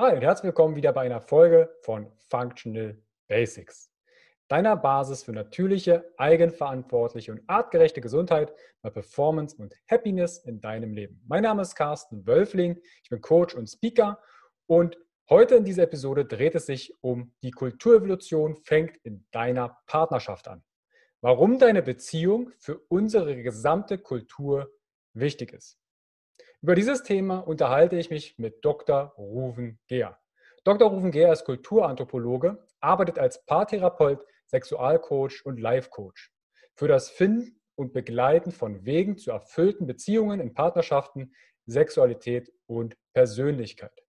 Hi und herzlich willkommen wieder bei einer Folge von Functional Basics, deiner Basis für natürliche, eigenverantwortliche und artgerechte Gesundheit bei Performance und Happiness in deinem Leben. Mein Name ist Carsten Wölfling, ich bin Coach und Speaker und heute in dieser Episode dreht es sich um die Kulturevolution fängt in deiner Partnerschaft an. Warum deine Beziehung für unsere gesamte Kultur wichtig ist. Über dieses Thema unterhalte ich mich mit Dr. Ruven Gehr. Dr. Ruven Gehr ist Kulturanthropologe, arbeitet als Paartherapeut, Sexualcoach und Life-Coach für das Finden und Begleiten von Wegen zu erfüllten Beziehungen in Partnerschaften, Sexualität und Persönlichkeit.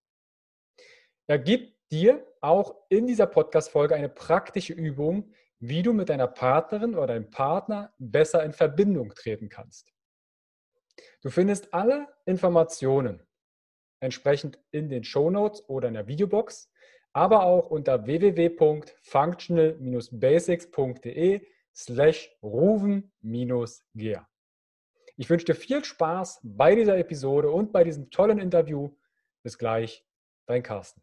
Er gibt dir auch in dieser Podcast-Folge eine praktische Übung, wie du mit deiner Partnerin oder deinem Partner besser in Verbindung treten kannst. Du findest alle Informationen entsprechend in den Show Notes oder in der Videobox, aber auch unter www.functional-basics.de slash ruven-gear. Ich wünsche dir viel Spaß bei dieser Episode und bei diesem tollen Interview. Bis gleich, dein Carsten.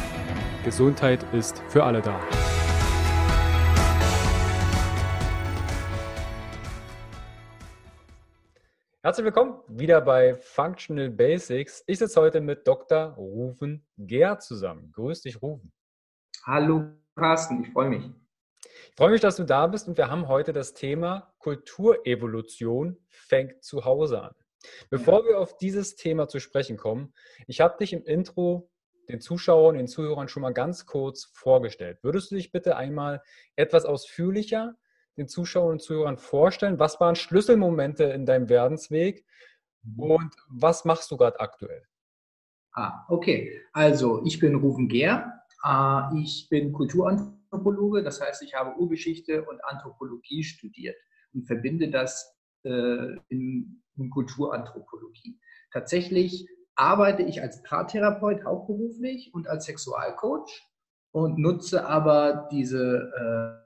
Gesundheit ist für alle da. Herzlich willkommen wieder bei Functional Basics. Ich sitze heute mit Dr. Rufen Gehr zusammen. Grüß dich, Rufen. Hallo, Carsten, ich freue mich. Ich freue mich, dass du da bist und wir haben heute das Thema Kulturevolution fängt zu Hause an. Bevor wir auf dieses Thema zu sprechen kommen, ich habe dich im Intro den Zuschauern, den Zuhörern schon mal ganz kurz vorgestellt. Würdest du dich bitte einmal etwas ausführlicher den Zuschauern und Zuhörern vorstellen? Was waren Schlüsselmomente in deinem Werdensweg und was machst du gerade aktuell? Ah, okay. Also, ich bin Ruven Gehr. Ah, ich bin Kulturanthropologe, das heißt, ich habe Urgeschichte und Anthropologie studiert und verbinde das äh, in, in Kulturanthropologie. Tatsächlich arbeite ich als Paartherapeut hauptberuflich und als Sexualcoach und nutze aber diese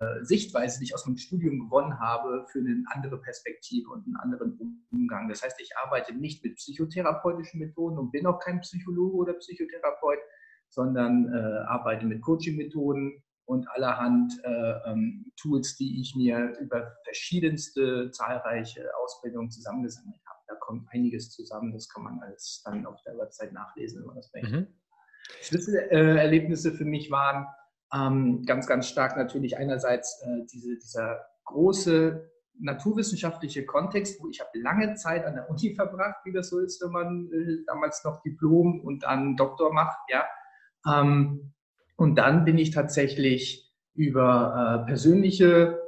äh, Sichtweise, die ich aus meinem Studium gewonnen habe, für eine andere Perspektive und einen anderen Umgang. Das heißt, ich arbeite nicht mit psychotherapeutischen Methoden und bin auch kein Psychologe oder Psychotherapeut, sondern äh, arbeite mit Coaching-Methoden und allerhand äh, ähm, Tools, die ich mir über verschiedenste zahlreiche Ausbildungen zusammengesammelt habe da kommt einiges zusammen. Das kann man alles dann auf der Website nachlesen, wenn man das möchte. Mhm. Schlüsselerlebnisse für mich waren ähm, ganz, ganz stark natürlich einerseits äh, diese, dieser große naturwissenschaftliche Kontext, wo ich habe lange Zeit an der Uni verbracht, wie das so ist, wenn man äh, damals noch Diplom und dann Doktor macht, ja. Ähm, und dann bin ich tatsächlich über äh, persönliche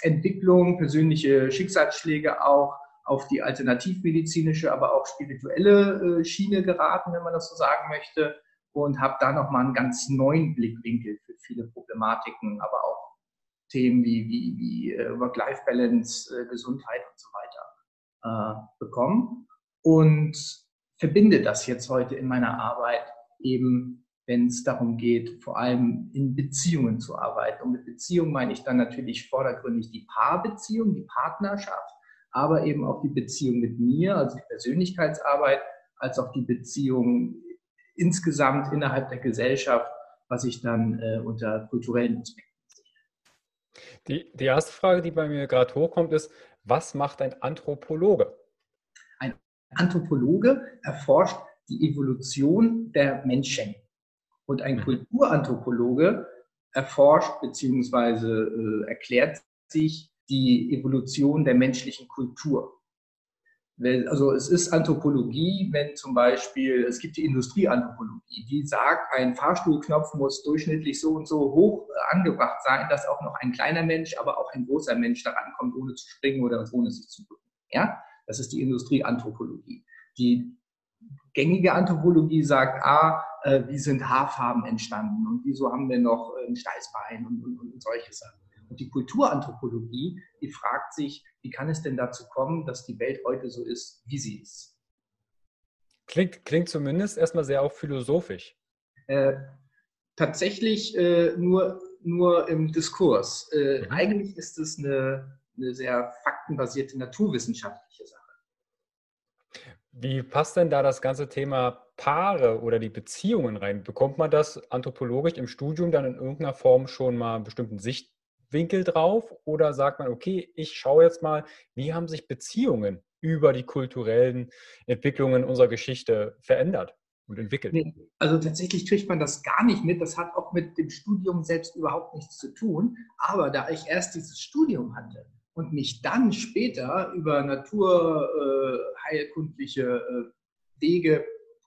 Entwicklung, persönliche Schicksalsschläge auch auf die alternativmedizinische, aber auch spirituelle äh, Schiene geraten, wenn man das so sagen möchte, und habe da nochmal einen ganz neuen Blickwinkel für viele Problematiken, aber auch Themen wie, wie, wie äh, Work-Life-Balance, äh, Gesundheit und so weiter bekommen und verbinde das jetzt heute in meiner Arbeit eben wenn es darum geht, vor allem in Beziehungen zu arbeiten. Und mit Beziehung meine ich dann natürlich vordergründig die Paarbeziehung, die Partnerschaft, aber eben auch die Beziehung mit mir, also die Persönlichkeitsarbeit, als auch die Beziehung insgesamt innerhalb der Gesellschaft, was ich dann äh, unter kulturellen Aspekten sehe. Die, die erste Frage, die bei mir gerade hochkommt, ist, was macht ein Anthropologe? Ein Anthropologe erforscht die Evolution der Menschen. Und ein mhm. Kulturanthropologe erforscht bzw. Äh, erklärt sich die Evolution der menschlichen Kultur. also es ist Anthropologie, wenn zum Beispiel, es gibt die Industrieanthropologie, die sagt, ein Fahrstuhlknopf muss durchschnittlich so und so hoch angebracht sein, dass auch noch ein kleiner Mensch, aber auch ein großer Mensch daran kommt, ohne zu springen oder ohne sich zu bücken. Ja, das ist die Industrieanthropologie. Die gängige Anthropologie sagt, ah, äh, wie sind Haarfarben entstanden und wieso haben wir noch ein Steißbein und, und, und solche Sachen. Und die Kulturanthropologie, die fragt sich, wie kann es denn dazu kommen, dass die Welt heute so ist, wie sie ist? Klingt, klingt zumindest erstmal sehr auch philosophisch. Äh, tatsächlich äh, nur, nur im Diskurs. Äh, mhm. Eigentlich ist es eine, eine sehr faktenbasierte naturwissenschaftliche Sache. Wie passt denn da das ganze Thema Paare oder die Beziehungen rein? Bekommt man das anthropologisch im Studium dann in irgendeiner Form schon mal einen bestimmten Sicht, Winkel drauf oder sagt man, okay, ich schaue jetzt mal, wie haben sich Beziehungen über die kulturellen Entwicklungen unserer Geschichte verändert und entwickelt? Nee, also tatsächlich kriegt man das gar nicht mit. Das hat auch mit dem Studium selbst überhaupt nichts zu tun. Aber da ich erst dieses Studium hatte und mich dann später über naturheilkundliche äh, Wege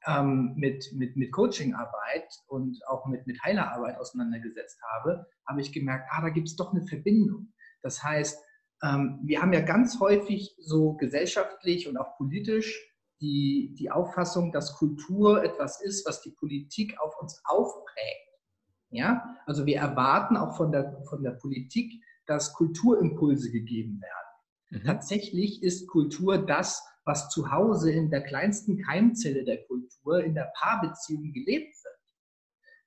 ähm, mit, mit, mit Coachingarbeit und auch mit, mit Heilerarbeit auseinandergesetzt habe, habe ich gemerkt, ah, da gibt es doch eine Verbindung. Das heißt, ähm, wir haben ja ganz häufig so gesellschaftlich und auch politisch die, die Auffassung, dass Kultur etwas ist, was die Politik auf uns aufprägt. Ja? Also wir erwarten auch von der, von der Politik, dass Kulturimpulse gegeben werden. Mhm. Tatsächlich ist Kultur das, was zu Hause in der kleinsten Keimzelle der Kultur, in der Paarbeziehung gelebt wird.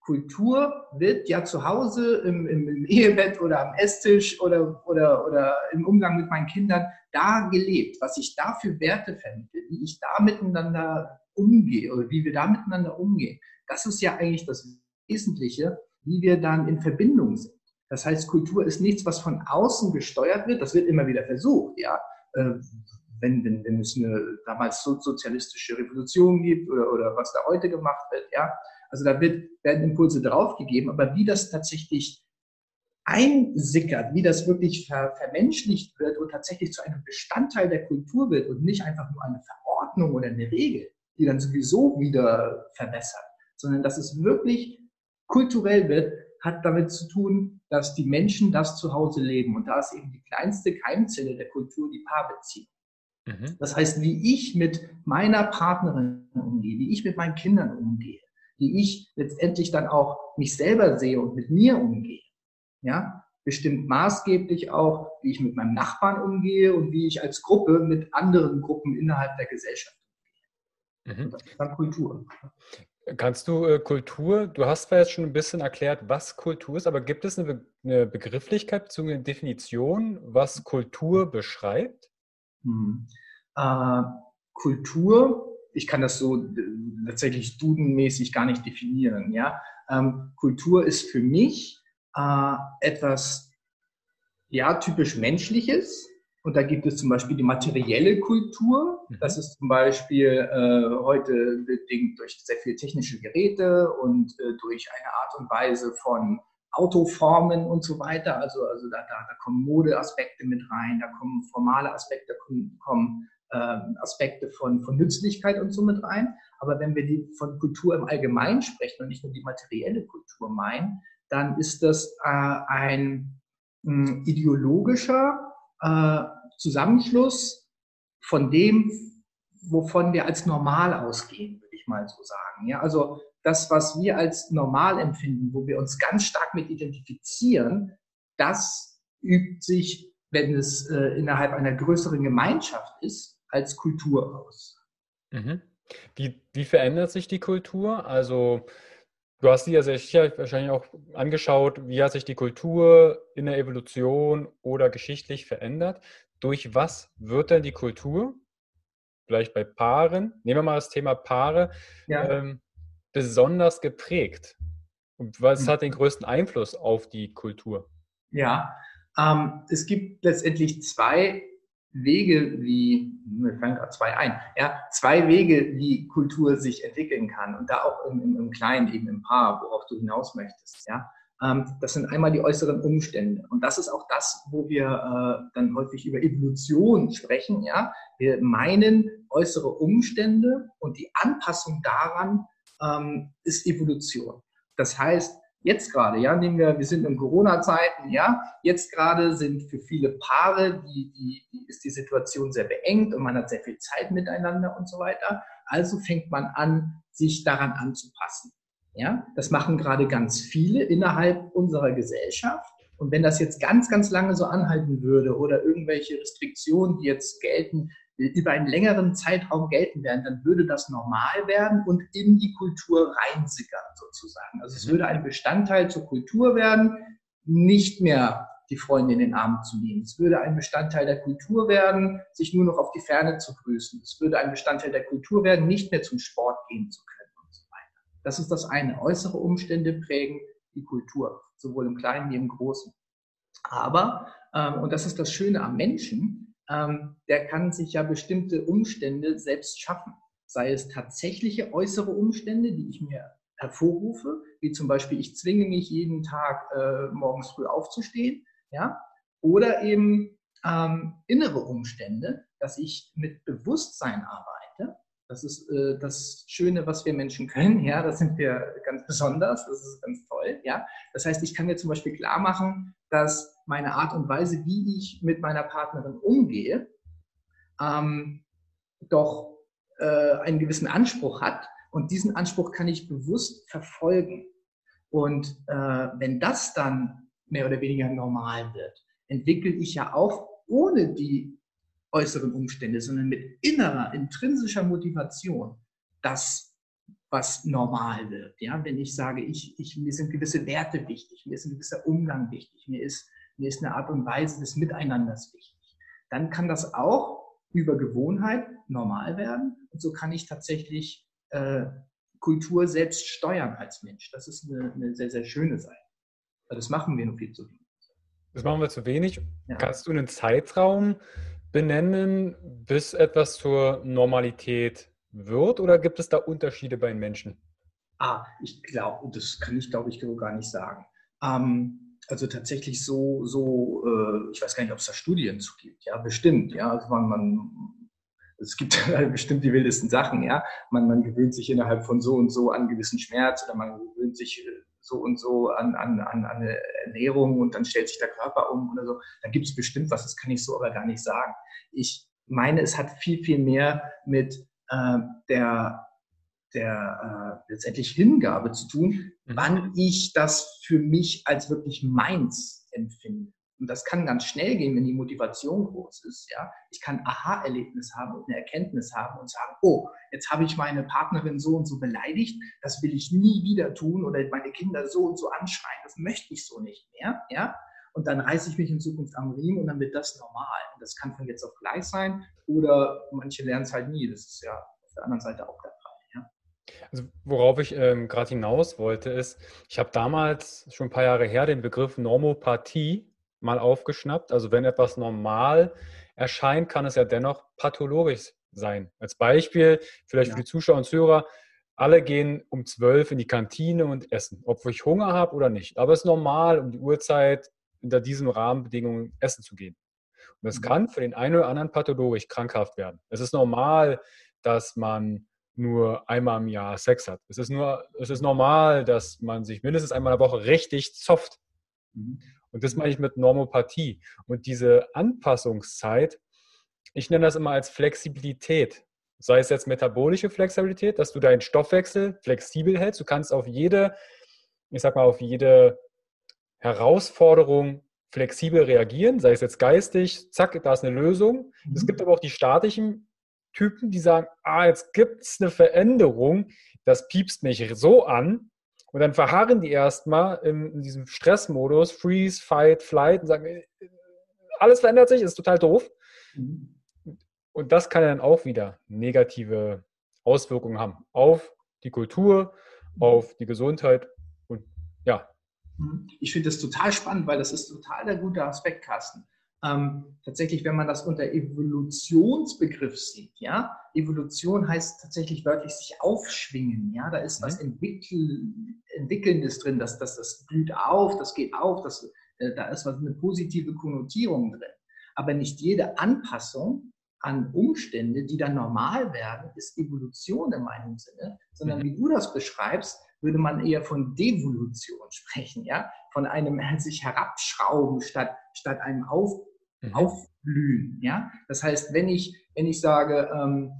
Kultur wird ja zu Hause im, im, im, Ehebett oder am Esstisch oder, oder, oder im Umgang mit meinen Kindern da gelebt, was ich da für Werte vermittle, wie ich da miteinander umgehe oder wie wir da miteinander umgehen. Das ist ja eigentlich das Wesentliche, wie wir dann in Verbindung sind. Das heißt, Kultur ist nichts, was von außen gesteuert wird. Das wird immer wieder versucht, ja. Wenn, wenn, wenn es eine damals so sozialistische Revolution gibt oder, oder was da heute gemacht wird, ja. Also da wird, werden Impulse draufgegeben, aber wie das tatsächlich einsickert, wie das wirklich ver, vermenschlicht wird und tatsächlich zu einem Bestandteil der Kultur wird und nicht einfach nur eine Verordnung oder eine Regel, die dann sowieso wieder verbessert, sondern dass es wirklich kulturell wird, hat damit zu tun, dass die Menschen das zu Hause leben. Und da ist eben die kleinste Keimzelle der Kultur die Paarbeziehung. Mhm. Das heißt, wie ich mit meiner Partnerin umgehe, wie ich mit meinen Kindern umgehe, wie ich letztendlich dann auch mich selber sehe und mit mir umgehe, ja, bestimmt maßgeblich auch, wie ich mit meinem Nachbarn umgehe und wie ich als Gruppe mit anderen Gruppen innerhalb der Gesellschaft umgehe. Mhm. Das ist dann Kultur. Kannst du äh, Kultur, du hast zwar jetzt schon ein bisschen erklärt, was Kultur ist, aber gibt es eine, Be eine Begrifflichkeit bzw. eine Definition, was Kultur beschreibt? Hm. Äh, Kultur, ich kann das so äh, tatsächlich dudenmäßig gar nicht definieren. Ja? Ähm, Kultur ist für mich äh, etwas ja, typisch Menschliches. Und da gibt es zum Beispiel die materielle Kultur. Mhm. Das ist zum Beispiel äh, heute bedingt durch sehr viele technische Geräte und äh, durch eine Art und Weise von Autoformen und so weiter. Also, also da, da, da kommen Modeaspekte mit rein, da kommen formale Aspekte, kommen, kommen äh, Aspekte von, von Nützlichkeit und so mit rein. Aber wenn wir die von Kultur im Allgemeinen sprechen und nicht nur die materielle Kultur meinen, dann ist das äh, ein mh, hm, ideologischer äh, Zusammenschluss von dem, wovon wir als normal ausgehen, würde ich mal so sagen. Ja, also das, was wir als normal empfinden, wo wir uns ganz stark mit identifizieren, das übt sich, wenn es äh, innerhalb einer größeren Gemeinschaft ist, als Kultur aus. Mhm. Wie, wie verändert sich die Kultur? Also du hast sie ja sicher wahrscheinlich auch angeschaut, wie hat sich die Kultur in der Evolution oder geschichtlich verändert? Durch was wird denn die Kultur, vielleicht bei Paaren, nehmen wir mal das Thema Paare, ja. ähm, besonders geprägt? Und was hm. hat den größten Einfluss auf die Kultur? Ja, ähm, es gibt letztendlich zwei Wege, wie, mir fallen gerade zwei ein, ja, zwei Wege, wie Kultur sich entwickeln kann und da auch im, im, im Kleinen, eben im Paar, worauf du hinaus möchtest, ja. Ähm, das sind einmal die äußeren Umstände. Und das ist auch das, wo wir äh, dann häufig über Evolution sprechen. Ja? Wir meinen äußere Umstände und die Anpassung daran ähm, ist Evolution. Das heißt, jetzt gerade, ja, nehmen wir, wir sind in Corona-Zeiten, ja, jetzt gerade sind für viele Paare, die, die, die ist die Situation sehr beengt und man hat sehr viel Zeit miteinander und so weiter. Also fängt man an, sich daran anzupassen. Ja, das machen gerade ganz viele innerhalb unserer Gesellschaft. Und wenn das jetzt ganz, ganz lange so anhalten würde oder irgendwelche Restriktionen, die jetzt gelten, über einen längeren Zeitraum gelten werden, dann würde das normal werden und in die Kultur reinsickern sozusagen. Also es mhm. würde ein Bestandteil zur Kultur werden, nicht mehr die Freunde in den Arm zu nehmen. Es würde ein Bestandteil der Kultur werden, sich nur noch auf die Ferne zu grüßen. Es würde ein Bestandteil der Kultur werden, nicht mehr zum Sport gehen zu können. Das ist das eine. Äußere Umstände prägen die Kultur, sowohl im Kleinen wie im Großen. Aber, ähm, und das ist das Schöne am Menschen, ähm, der kann sich ja bestimmte Umstände selbst schaffen. Sei es tatsächliche äußere Umstände, die ich mir hervorrufe, wie zum Beispiel, ich zwinge mich jeden Tag äh, morgens früh aufzustehen, ja, oder eben ähm, innere Umstände, dass ich mit Bewusstsein arbeite das ist äh, das Schöne, was wir Menschen können. Ja, das sind wir ganz besonders. Das ist ganz toll. Ja, das heißt, ich kann mir zum Beispiel klar machen, dass meine Art und Weise, wie ich mit meiner Partnerin umgehe, ähm, doch äh, einen gewissen Anspruch hat. Und diesen Anspruch kann ich bewusst verfolgen. Und äh, wenn das dann mehr oder weniger normal wird, entwickle ich ja auch ohne die äußeren Umstände, sondern mit innerer, intrinsischer Motivation das, was normal wird. Ja, wenn ich sage, ich, ich, mir sind gewisse Werte wichtig, mir ist ein gewisser Umgang wichtig, mir ist, mir ist eine Art und Weise des Miteinanders wichtig, dann kann das auch über Gewohnheit normal werden. Und so kann ich tatsächlich äh, Kultur selbst steuern als Mensch. Das ist eine, eine sehr, sehr schöne Seite. Das machen wir nur viel zu wenig. Das machen wir zu wenig. Ja. Kannst du einen Zeitraum benennen, bis etwas zur Normalität wird? Oder gibt es da Unterschiede bei den Menschen? Ah, ich glaube, das kann ich, glaube ich, gar nicht sagen. Ähm, also tatsächlich so, so äh, ich weiß gar nicht, ob es da Studien zu gibt. Ja, bestimmt. Ja, also man, man, es gibt bestimmt die wildesten Sachen. Ja, man, man gewöhnt sich innerhalb von so und so an gewissen Schmerz oder man gewöhnt sich äh, so und so an, an, an eine Ernährung und dann stellt sich der Körper um oder so. Da gibt es bestimmt was, das kann ich so aber gar nicht sagen. Ich meine, es hat viel, viel mehr mit äh, der, der äh, letztendlich Hingabe zu tun, mhm. wann ich das für mich als wirklich meins empfinde. Und das kann ganz schnell gehen, wenn die Motivation groß ist. Ja, ich kann Aha-Erlebnis haben und eine Erkenntnis haben und sagen, oh, jetzt habe ich meine Partnerin so und so beleidigt, das will ich nie wieder tun oder meine Kinder so und so anschreien, das möchte ich so nicht mehr. Ja, und dann reiße ich mich in Zukunft am Riemen und dann wird das normal. Und das kann von jetzt auf gleich sein oder manche lernen es halt nie. Das ist ja auf der anderen Seite auch der. Also worauf ich ähm, gerade hinaus wollte, ist, ich habe damals schon ein paar Jahre her den Begriff Normopathie mal aufgeschnappt. Also wenn etwas normal erscheint, kann es ja dennoch pathologisch sein. Als Beispiel, vielleicht ja. für die Zuschauer und Zuhörer, alle gehen um zwölf in die Kantine und essen, ob ich Hunger habe oder nicht. Aber es ist normal, um die Uhrzeit unter diesen Rahmenbedingungen essen zu gehen. Und das mhm. kann für den einen oder anderen pathologisch krankhaft werden. Es ist normal, dass man nur einmal im Jahr Sex hat. Es ist nur, es ist normal, dass man sich mindestens einmal in der Woche richtig zofft. Mhm. Und das meine ich mit Normopathie. Und diese Anpassungszeit, ich nenne das immer als Flexibilität. Sei es jetzt metabolische Flexibilität, dass du deinen Stoffwechsel flexibel hältst. Du kannst auf jede, ich sag mal, auf jede Herausforderung flexibel reagieren, sei es jetzt geistig, zack, da ist eine Lösung. Mhm. Es gibt aber auch die statischen Typen, die sagen, ah, jetzt gibt es eine Veränderung, das piepst mich so an, und dann verharren die erstmal in, in diesem Stressmodus, Freeze, Fight, Flight und sagen, äh, alles verändert sich, ist total doof. Mhm. Und das kann dann auch wieder negative Auswirkungen haben auf die Kultur, mhm. auf die Gesundheit und ja. Mhm. Ich finde das total spannend, weil das ist total der gute Aspekt, Carsten. Ähm, tatsächlich, wenn man das unter Evolutionsbegriff sieht, ja, Evolution heißt tatsächlich wörtlich sich aufschwingen, ja, da ist mhm. was Entwickel, Entwickelndes drin, das, das, das blüht auf, das geht auf, das, äh, da ist was eine positive Konnotierung drin. Aber nicht jede Anpassung an Umstände, die dann normal werden, ist Evolution in meinem Sinne, sondern mhm. wie du das beschreibst, würde man eher von Devolution sprechen, ja, von einem sich herabschrauben statt, statt einem Auf, mhm. Aufblühen, ja. Das heißt, wenn ich, wenn ich sage, ähm,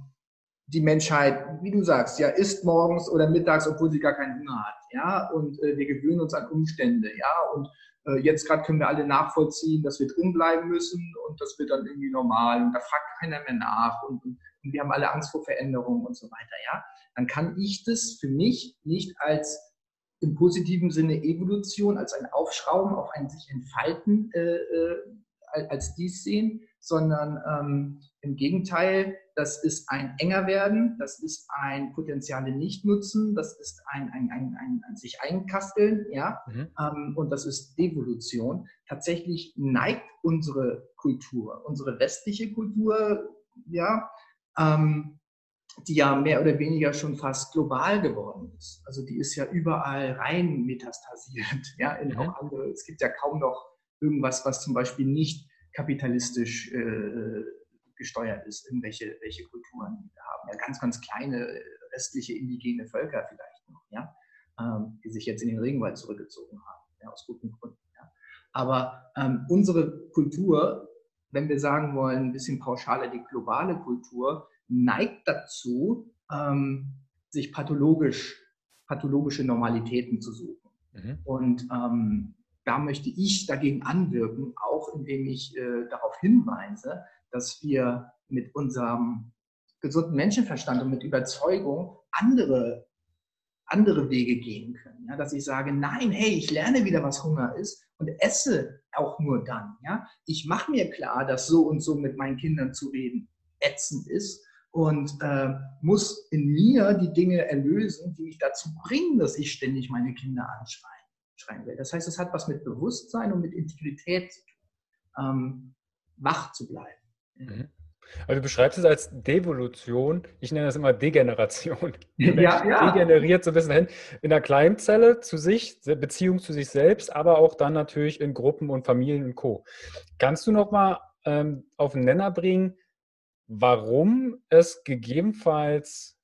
die Menschheit, wie du sagst, ja, isst morgens oder mittags, obwohl sie gar keinen Hunger hat, ja, und äh, wir gewöhnen uns an Umstände, ja, und äh, jetzt gerade können wir alle nachvollziehen, dass wir drin bleiben müssen und das wird dann irgendwie normal und da fragt keiner mehr nach und, und, und wir haben alle Angst vor Veränderungen und so weiter, ja, dann kann ich das für mich nicht als im positiven Sinne Evolution, als ein Aufschrauben auf ein sich entfalten äh, äh, als dies sehen, sondern ähm, im Gegenteil, das ist ein enger werden, das ist ein Potenziale nicht nutzen, das ist ein, ein, ein, ein, ein sich einkasteln, ja, mhm. ähm, und das ist Devolution. Tatsächlich neigt unsere Kultur, unsere westliche Kultur, ja, ähm, die ja mehr oder weniger schon fast global geworden ist. Also die ist ja überall rein metastasiert, ja, in mhm. auch andere, es gibt ja kaum noch irgendwas, was zum Beispiel nicht kapitalistisch äh, gesteuert ist, irgendwelche welche Kulturen die wir haben. Ja, ganz, ganz kleine restliche indigene Völker vielleicht noch, ja, ähm, die sich jetzt in den Regenwald zurückgezogen haben, ja, aus guten Gründen. Ja. Aber ähm, unsere Kultur, wenn wir sagen wollen, ein bisschen pauschaler, die globale Kultur, neigt dazu, ähm, sich pathologisch, pathologische Normalitäten zu suchen. Mhm. Und ähm, da möchte ich dagegen anwirken, auch indem ich äh, darauf hinweise, dass wir mit unserem gesunden Menschenverstand und mit Überzeugung andere, andere Wege gehen können. Ja? Dass ich sage, nein, hey, ich lerne wieder, was Hunger ist und esse auch nur dann. Ja? Ich mache mir klar, dass so und so mit meinen Kindern zu reden ätzend ist und äh, muss in mir die Dinge erlösen, die mich dazu bringen, dass ich ständig meine Kinder anschreie schreien will. Das heißt, es hat was mit Bewusstsein und mit Integrität zu tun, ähm, wach zu bleiben. Mhm. Also du beschreibst es als Devolution, ich nenne das immer Degeneration. Ja, ja. Degeneriert so ein bisschen hin in der Kleinzelle zu sich, Beziehung zu sich selbst, aber auch dann natürlich in Gruppen und Familien und Co. Kannst du noch mal ähm, auf den Nenner bringen, warum es gegebenenfalls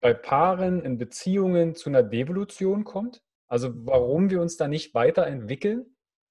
bei Paaren in Beziehungen zu einer Devolution kommt? Also warum wir uns da nicht weiterentwickeln?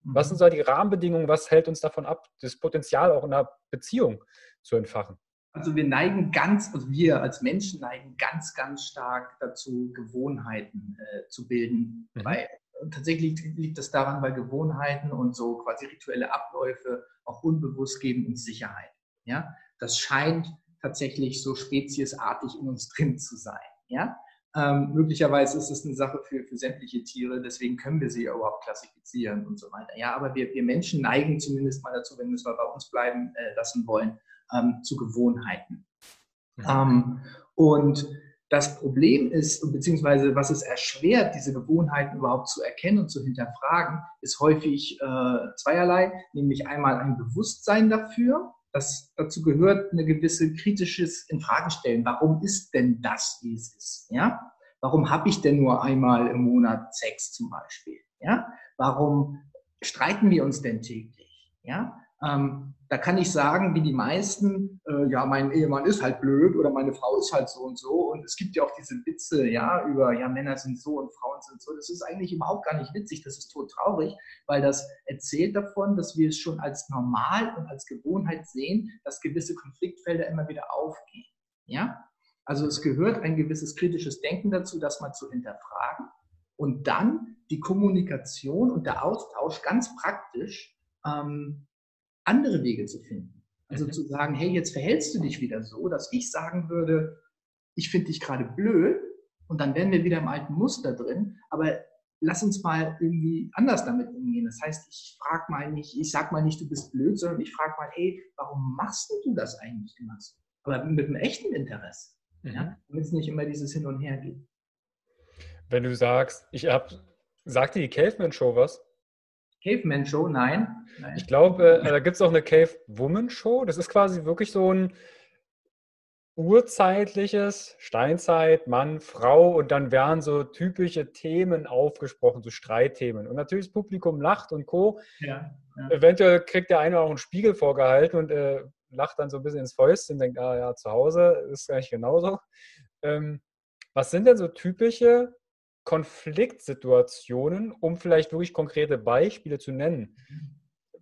Was sind mhm. da die Rahmenbedingungen? Was hält uns davon ab, das Potenzial auch in einer Beziehung zu entfachen? Also wir neigen ganz, also wir als Menschen neigen ganz, ganz stark dazu, Gewohnheiten äh, zu bilden. Mhm. Weil tatsächlich liegt das daran, weil Gewohnheiten und so quasi rituelle Abläufe auch unbewusst geben uns Sicherheit. Ja, das scheint tatsächlich so speziesartig in uns drin zu sein. Ja, ähm, möglicherweise ist es eine Sache für, für sämtliche Tiere, deswegen können wir sie ja überhaupt klassifizieren und so weiter. Ja, aber wir, wir Menschen neigen zumindest mal dazu, wenn wir es mal bei uns bleiben äh, lassen wollen, ähm, zu Gewohnheiten. Mhm. Ähm, und das Problem ist, beziehungsweise was es erschwert, diese Gewohnheiten überhaupt zu erkennen und zu hinterfragen, ist häufig äh, zweierlei, nämlich einmal ein Bewusstsein dafür, das, dazu gehört eine gewisse kritisches Infragestellen. Warum ist denn das, wie es ist? Ja? Warum habe ich denn nur einmal im Monat Sex zum Beispiel? Ja? Warum streiten wir uns denn täglich? Ja? Ähm, da kann ich sagen, wie die meisten, äh, ja, mein Ehemann ist halt blöd oder meine Frau ist halt so und so. Und es gibt ja auch diese Witze, ja, über, ja, Männer sind so und Frauen sind so. Das ist eigentlich überhaupt gar nicht witzig, das ist tot traurig, weil das erzählt davon, dass wir es schon als normal und als Gewohnheit sehen, dass gewisse Konfliktfelder immer wieder aufgehen. Ja? Also es gehört ein gewisses kritisches Denken dazu, das mal zu hinterfragen. Und dann die Kommunikation und der Austausch ganz praktisch ähm, andere Wege zu finden. Also mhm. zu sagen, hey, jetzt verhältst du dich wieder so, dass ich sagen würde, ich finde dich gerade blöd und dann wären wir wieder im alten Muster drin, aber lass uns mal irgendwie anders damit umgehen. Das heißt, ich frage mal nicht, ich sag mal nicht, du bist blöd, sondern ich frage mal, hey, warum machst du das eigentlich immer so? Aber mit einem echten Interesse, mhm. ja, damit es nicht immer dieses Hin und Her geht. Wenn du sagst, ich habe, sagt dir die Caveman Show was? Caveman Show, nein. nein. Ich glaube, äh, da gibt es auch eine Cave Woman Show. Das ist quasi wirklich so ein urzeitliches, Steinzeit, Mann, Frau und dann werden so typische Themen aufgesprochen, so Streitthemen. Und natürlich das Publikum lacht und Co. Ja, ja. Eventuell kriegt der eine auch einen Spiegel vorgehalten und äh, lacht dann so ein bisschen ins Fäustchen, denkt, ah ja, zu Hause ist eigentlich genauso. Ähm, was sind denn so typische Konfliktsituationen, um vielleicht wirklich konkrete Beispiele zu nennen?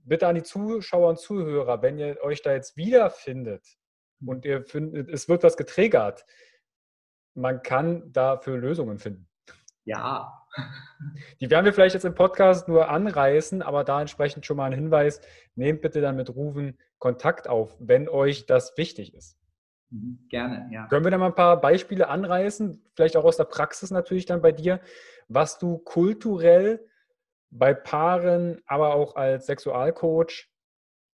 Bitte an die Zuschauer und Zuhörer, wenn ihr euch da jetzt wiederfindet und ihr findet, es wird was getriggert, man kann dafür Lösungen finden. Ja. Die werden wir vielleicht jetzt im Podcast nur anreißen, aber da entsprechend schon mal ein Hinweis, nehmt bitte dann mit Rufen Kontakt auf, wenn euch das wichtig ist. Mhm, gerne, ja. Können wir da mal ein paar Beispiele anreißen, vielleicht auch aus der Praxis natürlich dann bei dir, was du kulturell bei Paaren, aber auch als Sexualcoach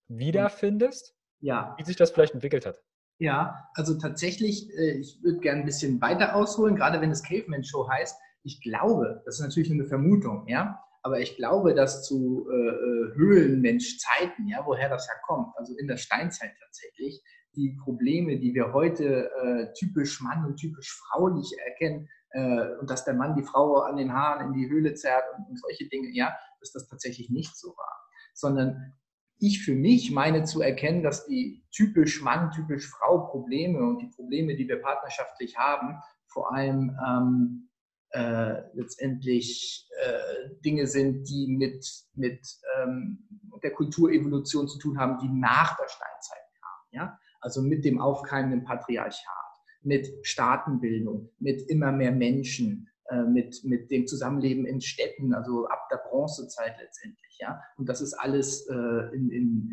wiederfindest? Ja. Wie sich das vielleicht entwickelt hat? Ja, also tatsächlich, äh, ich würde gerne ein bisschen weiter ausholen, gerade wenn es Caveman Show heißt. Ich glaube, das ist natürlich nur eine Vermutung, ja, aber ich glaube, dass zu äh, äh Höhlenmenschzeiten, ja, woher das ja kommt, also in der Steinzeit tatsächlich, die Probleme, die wir heute äh, typisch Mann und typisch fraulich erkennen, äh, und dass der Mann die Frau an den Haaren in die Höhle zerrt und, und solche Dinge, ja, dass das tatsächlich nicht so war. Sondern ich für mich meine zu erkennen, dass die typisch Mann, typisch Frau Probleme und die Probleme, die wir partnerschaftlich haben, vor allem ähm, äh, letztendlich äh, Dinge sind, die mit, mit ähm, der Kulturevolution zu tun haben, die nach der Steinzeit kamen. Ja? Also mit dem aufkeimenden Patriarchat, mit Staatenbildung, mit immer mehr Menschen, äh, mit, mit dem Zusammenleben in Städten, also ab der Bronzezeit letztendlich. Ja? Und das ist alles äh, in, in,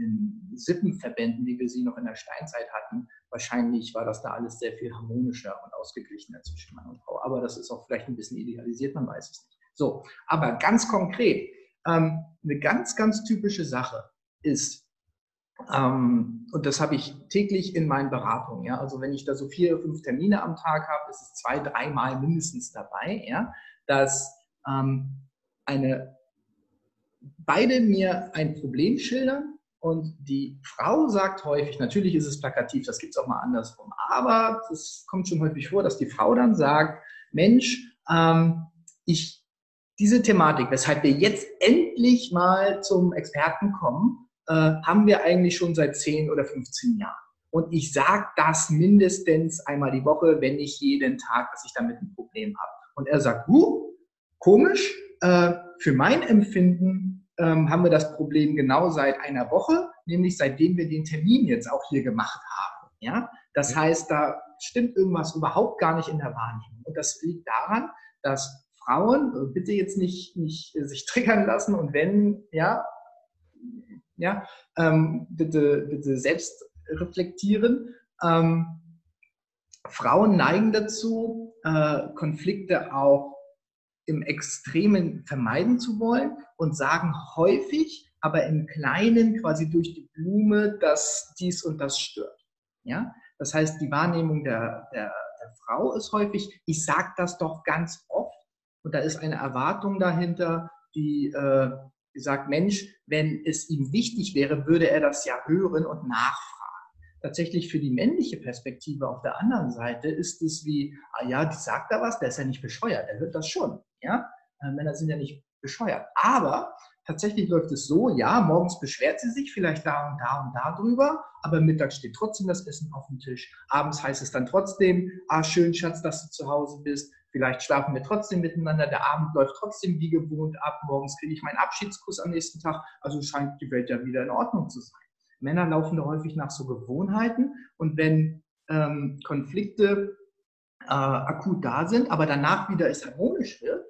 in Sippenverbänden, wie wir sie noch in der Steinzeit hatten. Wahrscheinlich war das da alles sehr viel harmonischer und ausgeglichener zwischen Mann und Frau. Aber das ist auch vielleicht ein bisschen idealisiert, man weiß es nicht. So, aber ganz konkret, ähm, eine ganz, ganz typische Sache ist, ähm, und das habe ich täglich in meinen Beratungen. Ja? Also wenn ich da so vier, fünf Termine am Tag habe, ist es zwei, dreimal mindestens dabei, ja? dass ähm, eine, beide mir ein Problem schildern und die Frau sagt häufig, natürlich ist es plakativ, das gibt es auch mal andersrum, aber es kommt schon häufig vor, dass die Frau dann sagt, Mensch, ähm, ich, diese Thematik, weshalb wir jetzt endlich mal zum Experten kommen, äh, haben wir eigentlich schon seit 10 oder 15 Jahren. Und ich sage das mindestens einmal die Woche, wenn nicht jeden Tag, dass ich damit ein Problem habe. Und er sagt, huh, komisch, äh, für mein Empfinden ähm, haben wir das Problem genau seit einer Woche, nämlich seitdem wir den Termin jetzt auch hier gemacht haben. Ja? Das heißt, da stimmt irgendwas überhaupt gar nicht in der Wahrnehmung. Und das liegt daran, dass Frauen, äh, bitte jetzt nicht, nicht äh, sich triggern lassen und wenn, ja, ja, ähm, bitte, bitte selbst reflektieren. Ähm, Frauen neigen dazu, äh, Konflikte auch im Extremen vermeiden zu wollen und sagen häufig, aber im Kleinen quasi durch die Blume, dass dies und das stört. Ja? Das heißt, die Wahrnehmung der, der, der Frau ist häufig, ich sage das doch ganz oft und da ist eine Erwartung dahinter, die, äh, gesagt, Mensch, wenn es ihm wichtig wäre, würde er das ja hören und nachfragen. Tatsächlich für die männliche Perspektive auf der anderen Seite ist es wie, ah ja, die sagt da was, der ist ja nicht bescheuert, der hört das schon. Ja? Äh, Männer sind ja nicht bescheuert. Aber tatsächlich läuft es so, ja, morgens beschwert sie sich vielleicht da und da und da drüber, aber mittags steht trotzdem das Essen auf dem Tisch. Abends heißt es dann trotzdem, ah, schön, Schatz, dass du zu Hause bist. Vielleicht schlafen wir trotzdem miteinander, der Abend läuft trotzdem wie gewohnt ab, morgens kriege ich meinen Abschiedskuss am nächsten Tag, also scheint die Welt ja wieder in Ordnung zu sein. Männer laufen da häufig nach so Gewohnheiten und wenn ähm, Konflikte äh, akut da sind, aber danach wieder es harmonisch wird,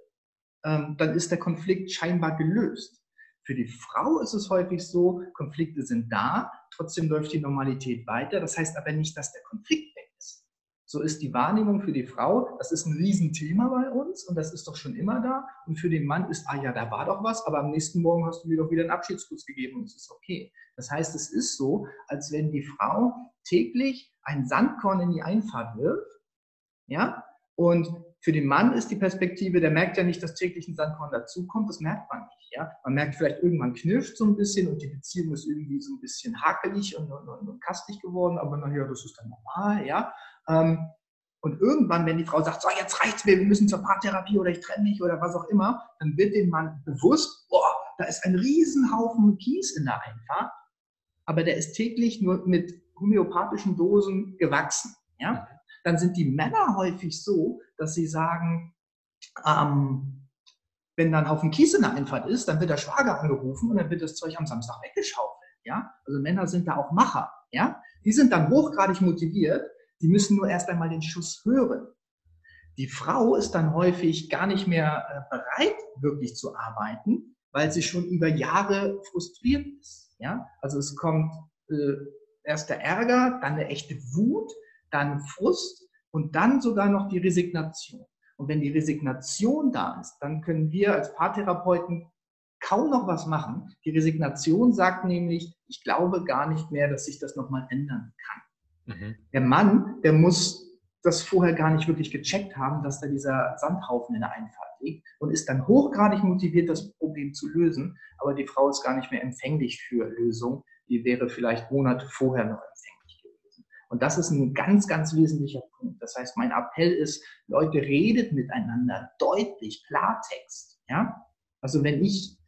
ähm, dann ist der Konflikt scheinbar gelöst. Für die Frau ist es häufig so, Konflikte sind da, trotzdem läuft die Normalität weiter. Das heißt aber nicht, dass der Konflikt so ist die Wahrnehmung für die Frau, das ist ein Riesenthema bei uns und das ist doch schon immer da. Und für den Mann ist, ah ja, da war doch was, aber am nächsten Morgen hast du mir doch wieder einen Abschiedskuss gegeben und es ist okay. Das heißt, es ist so, als wenn die Frau täglich ein Sandkorn in die Einfahrt wirft, ja, und für den Mann ist die Perspektive, der merkt ja nicht, dass täglich ein Sandkorn dazukommt, das merkt man nicht. Ja? Man merkt vielleicht, irgendwann knirscht so ein bisschen und die Beziehung ist irgendwie so ein bisschen hakelig und, und, und, kastig geworden, aber naja, das ist dann normal. Ja? Ähm, und irgendwann, wenn die Frau sagt, so jetzt reicht's mir, wir müssen zur Paartherapie oder ich trenne mich oder was auch immer, dann wird dem Mann bewusst, boah, da ist ein Riesenhaufen Kies in der Einfahrt, aber der ist täglich nur mit homöopathischen Dosen gewachsen. Ja? Dann sind die Männer häufig so, dass sie sagen, ähm, wenn dann ein Haufen Kies in der Einfahrt ist, dann wird der Schwager angerufen und dann wird das Zeug am Samstag weggeschaufelt. Ja? Also Männer sind da auch Macher. Ja? Die sind dann hochgradig motiviert, die müssen nur erst einmal den Schuss hören. Die Frau ist dann häufig gar nicht mehr äh, bereit, wirklich zu arbeiten, weil sie schon über Jahre frustriert ist. Ja? Also es kommt äh, erst der Ärger, dann eine echte Wut, dann Frust und dann sogar noch die Resignation. Und wenn die Resignation da ist, dann können wir als Paartherapeuten kaum noch was machen. Die Resignation sagt nämlich, ich glaube gar nicht mehr, dass sich das nochmal ändern kann. Mhm. Der Mann, der muss das vorher gar nicht wirklich gecheckt haben, dass da dieser Sandhaufen in der Einfahrt liegt und ist dann hochgradig motiviert, das Problem zu lösen. Aber die Frau ist gar nicht mehr empfänglich für Lösungen. Die wäre vielleicht Monate vorher noch empfänglich gewesen. Und das ist ein ganz, ganz wesentlicher Punkt. Das heißt, mein Appell ist, Leute, redet miteinander deutlich, Klartext. Ja? Also wenn ich,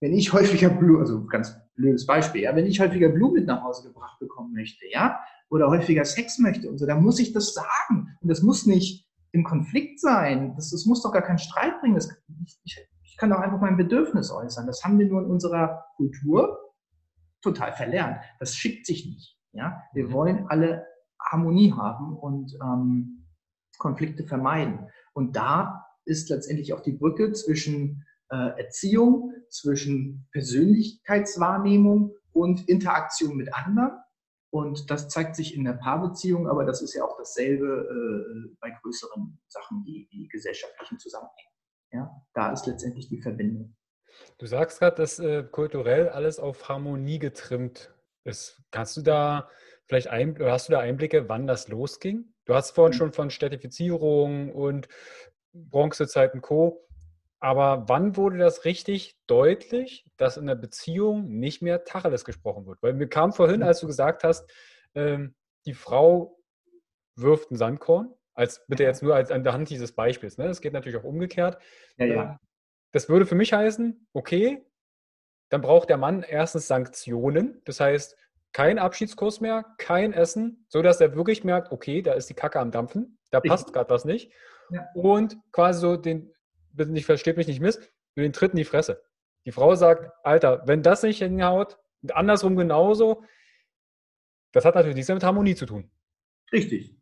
wenn ich häufiger also ganz blödes Beispiel, ja, wenn ich häufiger Blut mit nach Hause gebracht bekommen möchte, ja, oder häufiger Sex möchte und so, dann muss ich das sagen. Und das muss nicht im Konflikt sein. Das, das muss doch gar keinen Streit bringen. Das, ich, ich, ich kann doch einfach mein Bedürfnis äußern. Das haben wir nur in unserer Kultur total verlernt. Das schickt sich nicht. Ja? Wir mhm. wollen alle Harmonie haben und ähm, Konflikte vermeiden. Und da ist letztendlich auch die Brücke zwischen äh, Erziehung, zwischen Persönlichkeitswahrnehmung und Interaktion mit anderen. Und das zeigt sich in der Paarbeziehung, aber das ist ja auch dasselbe äh, bei größeren Sachen, die, die gesellschaftlichen Zusammenhängen. Ja, da ist letztendlich die Verbindung. Du sagst gerade, dass äh, kulturell alles auf Harmonie getrimmt ist. Kannst du da vielleicht ein, hast du da Einblicke, wann das losging? Du hast vorhin mhm. schon von Städtifizierung und Bronzezeit und Co. Aber wann wurde das richtig deutlich, dass in der Beziehung nicht mehr Tacheles gesprochen wird? Weil mir kam vorhin, mhm. als du gesagt hast, ähm, die Frau wirft ein Sandkorn, als bitte jetzt nur als an der Hand dieses Beispiels. Ne? Das geht natürlich auch umgekehrt. Ja, ja. Ähm, das würde für mich heißen, okay, dann braucht der Mann erstens Sanktionen. Das heißt, kein Abschiedskurs mehr, kein Essen, sodass er wirklich merkt, okay, da ist die Kacke am Dampfen, da passt gerade was nicht. Ja. Und quasi so den bitte nicht, versteht mich nicht miss, für den Tritt in die Fresse. Die Frau sagt, Alter, wenn das nicht hinhaut, andersrum genauso, das hat natürlich nichts mit Harmonie zu tun. Richtig.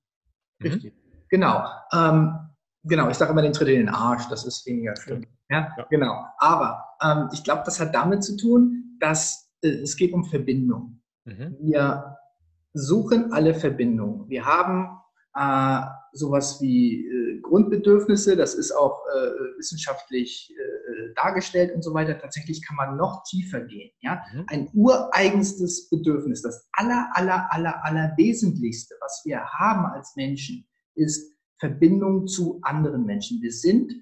Mhm. Richtig. Genau. Ähm, genau, ich sage immer den Tritt in den Arsch, das ist weniger schlimm. Ja, ja. genau. Aber ähm, ich glaube, das hat damit zu tun, dass äh, es geht um Verbindung. Mhm. Wir suchen alle Verbindungen. Wir haben äh, sowas wie äh, Grundbedürfnisse, das ist auch äh, wissenschaftlich äh, dargestellt und so weiter. Tatsächlich kann man noch tiefer gehen. Ja? Mhm. Ein ureigenstes Bedürfnis, das aller, aller, aller, aller Wesentlichste, was wir haben als Menschen, ist Verbindung zu anderen Menschen. Wir sind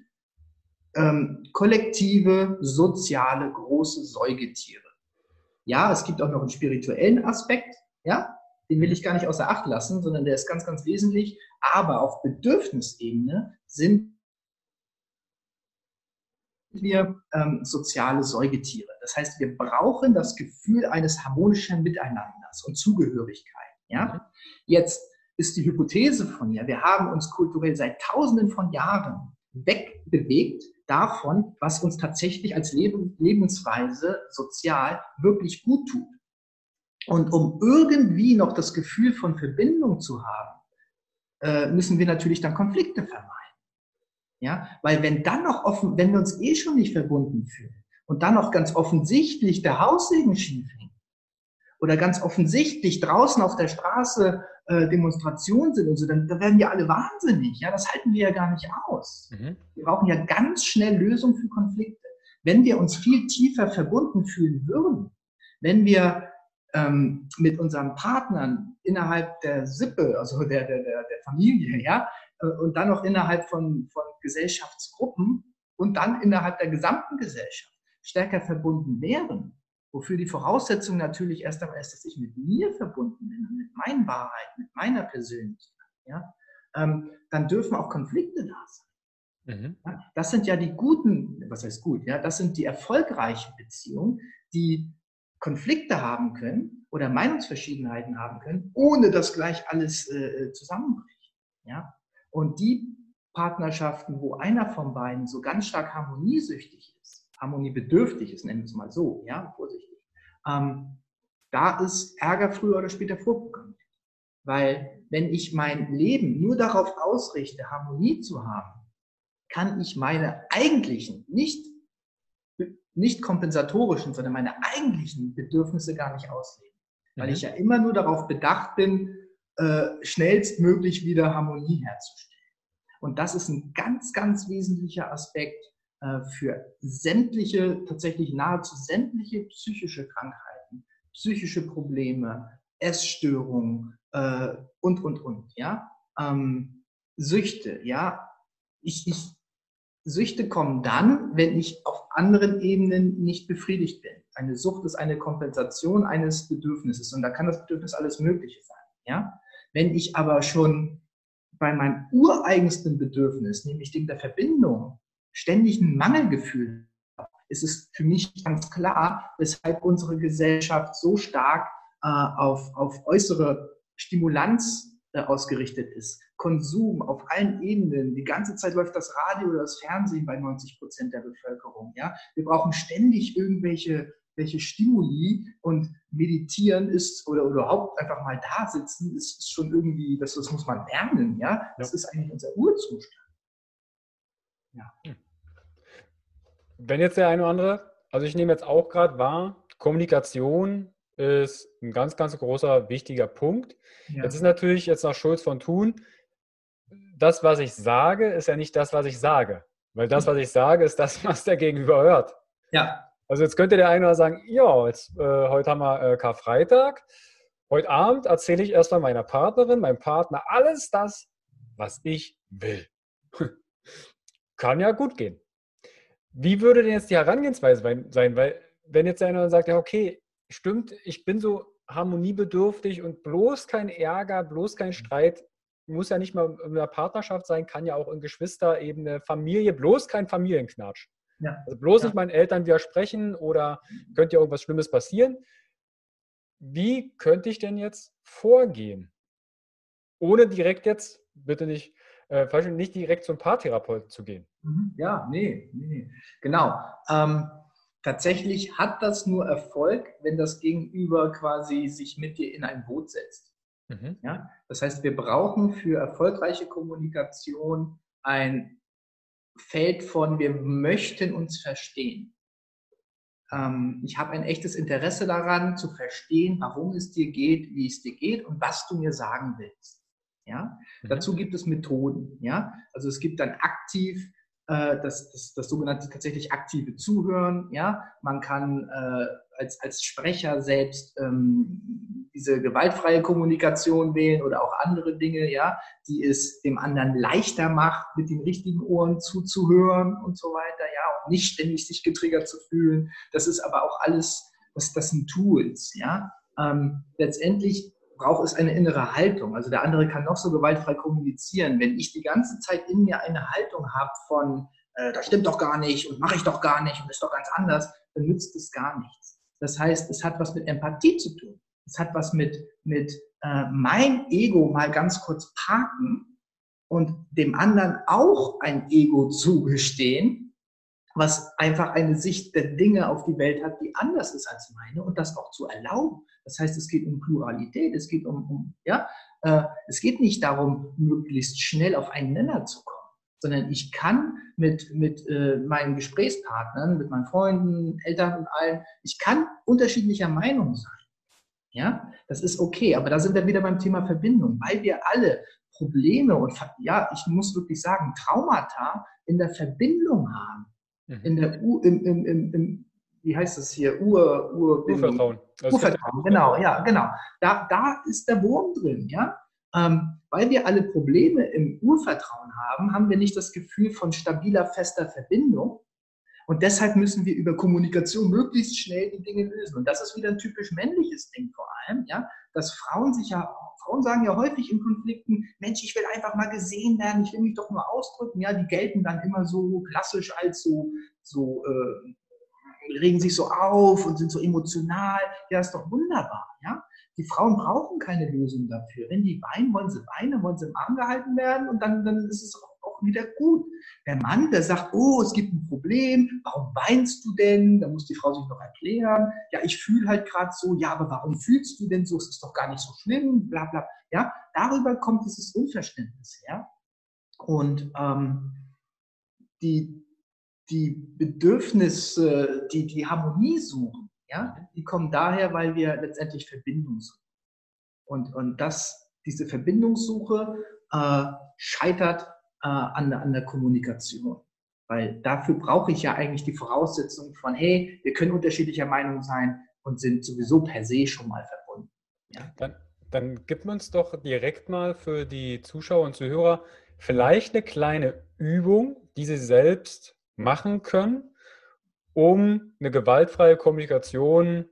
ähm, kollektive, soziale, große Säugetiere. Ja, es gibt auch noch einen spirituellen Aspekt. Ja, den will ich gar nicht außer Acht lassen, sondern der ist ganz, ganz wesentlich. Aber auf Bedürfnisebene sind wir ähm, soziale Säugetiere. Das heißt, wir brauchen das Gefühl eines harmonischen Miteinanders und Zugehörigkeit. Ja? Mhm. Jetzt ist die Hypothese von mir, wir haben uns kulturell seit Tausenden von Jahren wegbewegt davon, was uns tatsächlich als Leben, Lebensweise sozial wirklich gut tut. Und um irgendwie noch das Gefühl von Verbindung zu haben, äh, müssen wir natürlich dann Konflikte vermeiden. Ja, weil wenn dann noch offen, wenn wir uns eh schon nicht verbunden fühlen und dann noch ganz offensichtlich der Haussegen schief hängt oder ganz offensichtlich draußen auf der Straße äh, Demonstrationen sind und so, dann, dann werden wir alle wahnsinnig. Ja, das halten wir ja gar nicht aus. Mhm. Wir brauchen ja ganz schnell Lösungen für Konflikte. Wenn wir uns viel tiefer verbunden fühlen würden, wenn wir ähm, mit unseren Partnern innerhalb der Sippe, also der, der, der, Familie, ja, äh, und dann noch innerhalb von, von Gesellschaftsgruppen und dann innerhalb der gesamten Gesellschaft stärker verbunden wären, wofür die Voraussetzung natürlich erst einmal ist, dass ich mit mir verbunden bin, mit meinen Wahrheiten, mit meiner Persönlichkeit, ja, ähm, dann dürfen auch Konflikte da sein. Mhm. Ja, das sind ja die guten, was heißt gut, ja, das sind die erfolgreichen Beziehungen, die Konflikte haben können oder Meinungsverschiedenheiten haben können, ohne dass gleich alles äh, zusammenbricht. Ja? Und die Partnerschaften, wo einer von beiden so ganz stark harmoniesüchtig ist, harmoniebedürftig ist, nennen wir es mal so, ja, vorsichtig, ähm, da ist Ärger früher oder später vorprogrammiert. Weil wenn ich mein Leben nur darauf ausrichte, Harmonie zu haben, kann ich meine eigentlichen, nicht, nicht kompensatorischen, sondern meine eigentlichen Bedürfnisse gar nicht ausleben. Weil mhm. ich ja immer nur darauf bedacht bin, äh, schnellstmöglich wieder Harmonie herzustellen. Und das ist ein ganz, ganz wesentlicher Aspekt äh, für sämtliche, tatsächlich nahezu sämtliche psychische Krankheiten, psychische Probleme, Essstörungen äh, und, und, und, ja. Ähm, Süchte, ja. Ich, ich, Süchte kommen dann, wenn ich auf anderen Ebenen nicht befriedigt bin. Eine Sucht ist eine Kompensation eines Bedürfnisses und da kann das Bedürfnis alles Mögliche sein, ja. Wenn ich aber schon bei meinem ureigensten Bedürfnis, nämlich dem der Verbindung, ständig ein Mangelgefühl habe, ist es für mich ganz klar, weshalb unsere Gesellschaft so stark äh, auf, auf äußere Stimulanz äh, ausgerichtet ist. Konsum auf allen Ebenen. Die ganze Zeit läuft das Radio oder das Fernsehen bei 90 Prozent der Bevölkerung. Ja? Wir brauchen ständig irgendwelche welche Stimuli und meditieren ist oder, überhaupt einfach mal da sitzen, ist, ist schon irgendwie, das, das muss man lernen, ja. Das ja. ist eigentlich unser Urzustand. Ja. Wenn jetzt der eine oder andere, also ich nehme jetzt auch gerade wahr, Kommunikation ist ein ganz, ganz großer, wichtiger Punkt. Ja. Jetzt ist natürlich jetzt nach Schulz von Thun, das, was ich sage, ist ja nicht das, was ich sage. Weil das, was ich sage, ist das, was der Gegenüber hört. Ja. Also jetzt könnte der eine oder sagen, ja, jetzt, äh, heute haben wir äh, Karfreitag. Heute Abend erzähle ich erstmal meiner Partnerin, meinem Partner alles das, was ich will. Kann ja gut gehen. Wie würde denn jetzt die Herangehensweise sein? Weil wenn jetzt einer sagt, ja, okay, stimmt, ich bin so harmoniebedürftig und bloß kein Ärger, bloß kein Streit, muss ja nicht mal in einer Partnerschaft sein, kann ja auch in Geschwisterebene, Familie, bloß kein Familienknatsch. Ja. Also bloß ja. nicht meinen Eltern widersprechen oder könnte ja irgendwas Schlimmes passieren. Wie könnte ich denn jetzt vorgehen? Ohne direkt jetzt, bitte nicht, äh, nicht direkt zum Paartherapeuten zu gehen. Mhm. Ja, nee, nee. Genau. Ähm, tatsächlich hat das nur Erfolg, wenn das Gegenüber quasi sich mit dir in ein Boot setzt. Mhm. Ja? Das heißt, wir brauchen für erfolgreiche Kommunikation ein Feld von wir möchten uns verstehen. Ähm, ich habe ein echtes Interesse daran zu verstehen, warum es dir geht, wie es dir geht und was du mir sagen willst. Ja? Mhm. Dazu gibt es Methoden. Ja? Also es gibt dann aktiv äh, das, das, das sogenannte tatsächlich aktive Zuhören. Ja? Man kann äh, als, als Sprecher selbst ähm, diese gewaltfreie Kommunikation wählen oder auch andere Dinge, ja, die es dem anderen leichter macht, mit den richtigen Ohren zuzuhören und so weiter, ja, und nicht ständig sich getriggert zu fühlen. Das ist aber auch alles, das, das sind Tools, ja. Ähm, letztendlich braucht es eine innere Haltung. Also der andere kann noch so gewaltfrei kommunizieren. Wenn ich die ganze Zeit in mir eine Haltung habe von, äh, das stimmt doch gar nicht und mache ich doch gar nicht und ist doch ganz anders, dann nützt es gar nichts. Das heißt, es hat was mit Empathie zu tun. Es hat was mit, mit äh, mein Ego mal ganz kurz parken und dem anderen auch ein Ego zugestehen, was einfach eine Sicht der Dinge auf die Welt hat, die anders ist als meine und das auch zu erlauben. Das heißt, es geht um Pluralität, es geht um, um ja, äh, es geht nicht darum, möglichst schnell auf einen Nenner zu kommen, sondern ich kann mit, mit äh, meinen Gesprächspartnern, mit meinen Freunden, Eltern und allen, ich kann unterschiedlicher Meinung sein. Ja, das ist okay, aber da sind wir wieder beim Thema Verbindung, weil wir alle Probleme und ja, ich muss wirklich sagen, Traumata in der Verbindung haben. Mhm. In der, im, im, im, im wie heißt das hier, Ur, Ur Urvertrauen. Urvertrauen, genau, ja, genau. Da, da ist der Wurm drin, ja. Ähm, weil wir alle Probleme im Urvertrauen haben, haben wir nicht das Gefühl von stabiler, fester Verbindung. Und deshalb müssen wir über Kommunikation möglichst schnell die Dinge lösen. Und das ist wieder ein typisch männliches Ding vor allem, ja, dass Frauen sich ja, Frauen sagen ja häufig in Konflikten, Mensch, ich will einfach mal gesehen werden, ich will mich doch nur ausdrücken. Ja, die gelten dann immer so klassisch als so, so äh, regen sich so auf und sind so emotional. Ja, ist doch wunderbar, ja. Die Frauen brauchen keine Lösung dafür. Wenn die weinen, wollen sie weinen, wollen sie im Arm gehalten werden und dann, dann ist es auch, wieder gut. Der Mann, der sagt, oh, es gibt ein Problem, warum weinst du denn? Da muss die Frau sich noch erklären. Ja, ich fühle halt gerade so, ja, aber warum fühlst du denn so? Es ist doch gar nicht so schlimm, bla bla. Ja, darüber kommt dieses Unverständnis her. Und ähm, die, die Bedürfnisse, die die Harmonie suchen, ja, die kommen daher, weil wir letztendlich Verbindung suchen. Und, und das, diese Verbindungssuche äh, scheitert äh, an, an der Kommunikation. Weil dafür brauche ich ja eigentlich die Voraussetzung von, hey, wir können unterschiedlicher Meinung sein und sind sowieso per se schon mal verbunden. Ja? Dann, dann gib uns doch direkt mal für die Zuschauer und Zuhörer vielleicht eine kleine Übung, die sie selbst machen können, um eine gewaltfreie Kommunikation,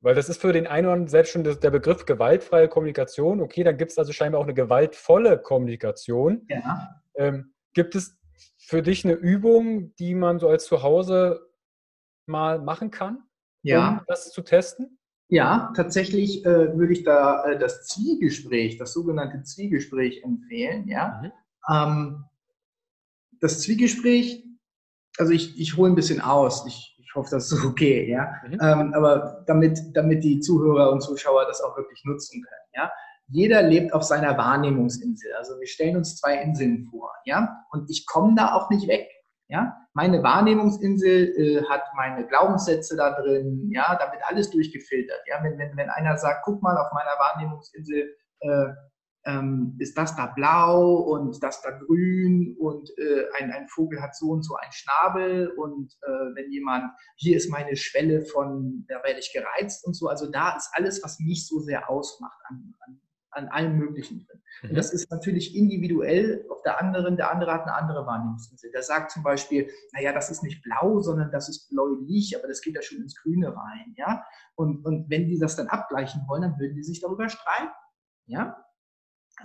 weil das ist für den einen oder anderen selbst schon der Begriff gewaltfreie Kommunikation, okay, dann gibt es also scheinbar auch eine gewaltvolle Kommunikation. Ja. Ähm, gibt es für dich eine Übung, die man so als Zuhause mal machen kann, ja. um das zu testen? Ja, tatsächlich äh, würde ich da äh, das Zwiegespräch, das sogenannte Zwiegespräch empfehlen. Ja? Mhm. Ähm, das Zwiegespräch, also ich, ich hole ein bisschen aus. Ich, ich hoffe, das ist okay, ja. Mhm. Ähm, aber damit, damit die Zuhörer und Zuschauer das auch wirklich nutzen können, ja. Jeder lebt auf seiner Wahrnehmungsinsel. Also wir stellen uns zwei Inseln vor, ja. Und ich komme da auch nicht weg, ja. Meine Wahrnehmungsinsel äh, hat meine Glaubenssätze da drin, ja. Da wird alles durchgefiltert, ja. Wenn, wenn, wenn einer sagt, guck mal auf meiner Wahrnehmungsinsel, äh, ähm, ist das da blau und das da grün und äh, ein, ein Vogel hat so und so einen Schnabel und äh, wenn jemand, hier ist meine Schwelle von, da werde ich gereizt und so, also da ist alles, was mich so sehr ausmacht an, an, an allem Möglichen drin. Mhm. Und das ist natürlich individuell auf der anderen, der andere hat eine andere Wahrnehmungsinsel. Der sagt zum Beispiel, naja, das ist nicht blau, sondern das ist bläulich, aber das geht ja schon ins Grüne rein, ja. Und, und wenn die das dann abgleichen wollen, dann würden die sich darüber streiten, ja.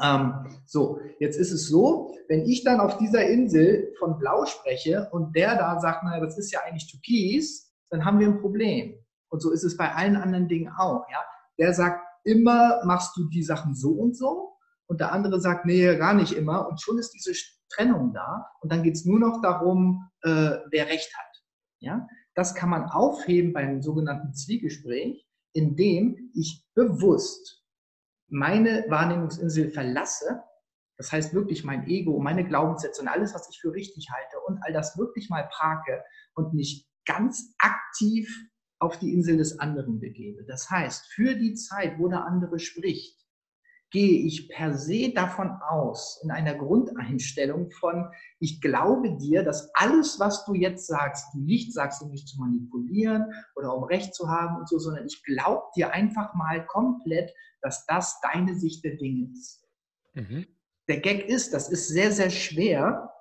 Ähm, so, jetzt ist es so, wenn ich dann auf dieser Insel von Blau spreche und der da sagt, naja, das ist ja eigentlich Türkis, dann haben wir ein Problem. Und so ist es bei allen anderen Dingen auch. Ja? Der sagt, immer machst du die Sachen so und so und der andere sagt, nee, gar nicht immer. Und schon ist diese Trennung da und dann geht es nur noch darum, äh, wer Recht hat. Ja? Das kann man aufheben beim sogenannten Zwiegespräch, indem ich bewusst meine Wahrnehmungsinsel verlasse, das heißt wirklich mein Ego, meine Glaubenssätze und alles, was ich für richtig halte und all das wirklich mal parke und mich ganz aktiv auf die Insel des anderen begebe. Das heißt, für die Zeit, wo der andere spricht, gehe ich per se davon aus, in einer Grundeinstellung von, ich glaube dir, dass alles, was du jetzt sagst, du nicht sagst, um mich zu manipulieren oder um Recht zu haben und so, sondern ich glaube dir einfach mal komplett, dass das deine Sicht der Dinge ist. Mhm. Der Gag ist, das ist sehr, sehr schwer,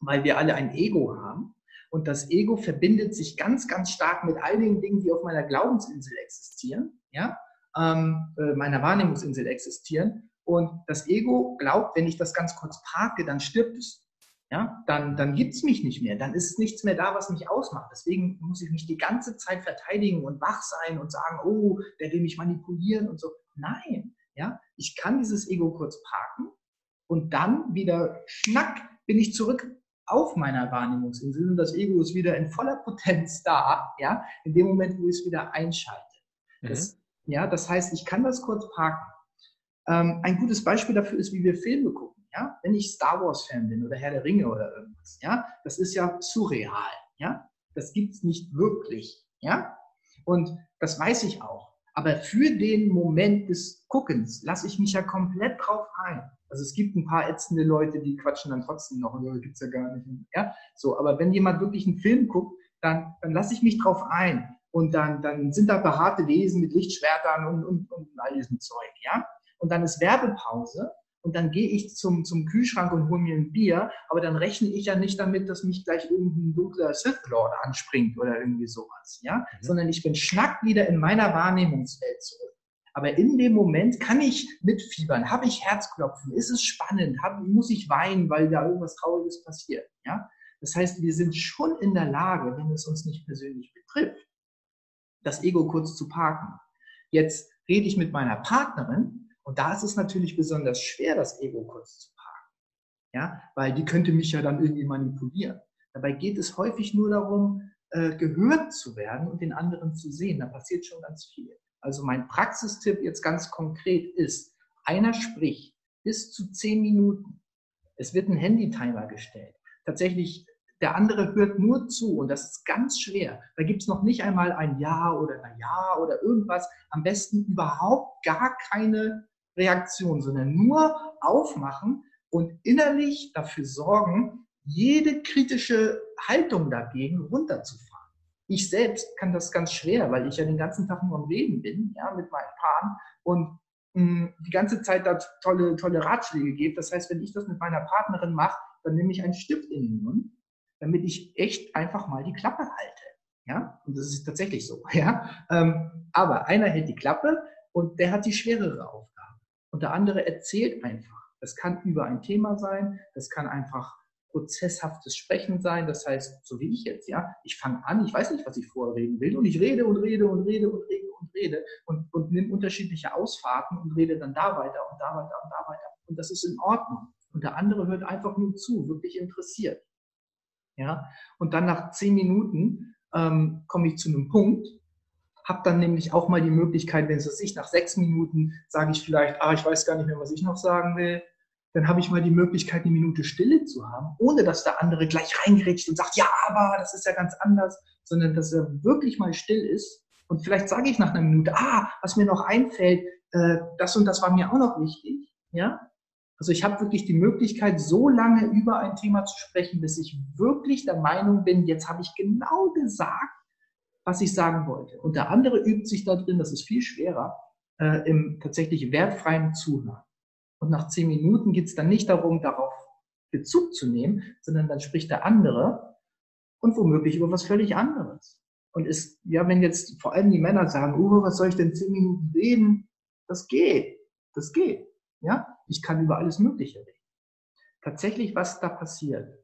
weil wir alle ein Ego haben. Und das Ego verbindet sich ganz, ganz stark mit all den Dingen, die auf meiner Glaubensinsel existieren. Ja? Ähm, äh, meiner Wahrnehmungsinsel existieren. Und das Ego glaubt, wenn ich das ganz kurz parke, dann stirbt es. Ja, dann, dann gibt es mich nicht mehr. Dann ist nichts mehr da, was mich ausmacht. Deswegen muss ich mich die ganze Zeit verteidigen und wach sein und sagen, oh, der will mich manipulieren und so. Nein, ja, ich kann dieses Ego kurz parken und dann wieder schnack bin ich zurück auf meiner Wahrnehmungsinsel und das Ego ist wieder in voller Potenz da, ja, in dem Moment, wo ich es wieder einschalte. Mhm. Das ja, das heißt, ich kann das kurz parken. Ähm, ein gutes Beispiel dafür ist, wie wir Filme gucken. Ja, wenn ich Star Wars Fan bin oder Herr der Ringe oder irgendwas. Ja, das ist ja surreal. Ja, das gibt's nicht wirklich. Ja, und das weiß ich auch. Aber für den Moment des Guckens lasse ich mich ja komplett drauf ein. Also es gibt ein paar ätzende Leute, die quatschen dann trotzdem noch, oder gibt's ja gar nicht. Ja, so. Aber wenn jemand wirklich einen Film guckt, dann, dann lasse ich mich drauf ein. Und dann, dann sind da behaarte Wesen mit Lichtschwertern und, und, und all diesem Zeug, ja. Und dann ist Werbepause und dann gehe ich zum, zum Kühlschrank und hole mir ein Bier, aber dann rechne ich ja nicht damit, dass mich gleich irgendein dunkler Sith Lord anspringt oder irgendwie sowas, ja, mhm. sondern ich bin schnack wieder in meiner Wahrnehmungswelt zurück. Aber in dem Moment kann ich mitfiebern, habe ich Herzklopfen, ist es spannend, hab, muss ich weinen, weil da irgendwas Trauriges passiert, ja. Das heißt, wir sind schon in der Lage, wenn es uns nicht persönlich betrifft, das Ego kurz zu parken. Jetzt rede ich mit meiner Partnerin und da ist es natürlich besonders schwer, das Ego kurz zu parken. Ja, weil die könnte mich ja dann irgendwie manipulieren. Dabei geht es häufig nur darum, äh, gehört zu werden und den anderen zu sehen. Da passiert schon ganz viel. Also mein Praxistipp jetzt ganz konkret ist, einer spricht bis zu zehn Minuten. Es wird ein Handy-Timer gestellt. Tatsächlich der andere hört nur zu und das ist ganz schwer. Da gibt es noch nicht einmal ein Ja oder ein Ja oder irgendwas. Am besten überhaupt gar keine Reaktion, sondern nur aufmachen und innerlich dafür sorgen, jede kritische Haltung dagegen runterzufahren. Ich selbst kann das ganz schwer, weil ich ja den ganzen Tag nur am Reden bin, ja, mit meinen Paaren und mh, mm, die ganze Zeit da tolle, tolle Ratschläge gebe. Das heißt, wenn ich das mit meiner Partnerin mache, dann nehme ich einen Stift in den Mund damit ich echt einfach mal die Klappe halte. Ja, und das ist tatsächlich so. Ja, ähm, aber einer hält die Klappe und der hat die schwerere Aufgabe. Und der andere erzählt einfach. Das kann über ein Thema sein, das kann einfach prozesshaftes Sprechen sein. Das heißt, so wie ich jetzt, ja, ich fange an, ich weiß nicht, was ich vorreden will und ich rede und rede und rede und rede und rede und, und nehme unterschiedliche Ausfahrten und rede dann da weiter und da weiter und da weiter. Und das ist in Ordnung. Und der andere hört einfach nur zu, wirklich interessiert. Ja? Und dann nach zehn Minuten ähm, komme ich zu einem Punkt, habe dann nämlich auch mal die Möglichkeit, wenn es sich nach sechs Minuten sage ich vielleicht, ah, ich weiß gar nicht mehr, was ich noch sagen will, dann habe ich mal die Möglichkeit, eine Minute Stille zu haben, ohne dass der andere gleich reingerätscht und sagt, ja, aber das ist ja ganz anders, sondern dass er wirklich mal still ist. Und vielleicht sage ich nach einer Minute, ah, was mir noch einfällt, äh, das und das war mir auch noch wichtig. Ja, also ich habe wirklich die Möglichkeit, so lange über ein Thema zu sprechen, bis ich wirklich der Meinung bin, jetzt habe ich genau gesagt, was ich sagen wollte. Und der andere übt sich da drin, das ist viel schwerer, äh, im tatsächlich wertfreien Zuhören. Und nach zehn Minuten geht es dann nicht darum, darauf Bezug zu nehmen, sondern dann spricht der andere und womöglich über was völlig anderes. Und ist, ja, wenn jetzt vor allem die Männer sagen, oh, was soll ich denn zehn Minuten reden? Das geht. Das geht. Ja, ich kann über alles Mögliche reden. Tatsächlich, was da passiert.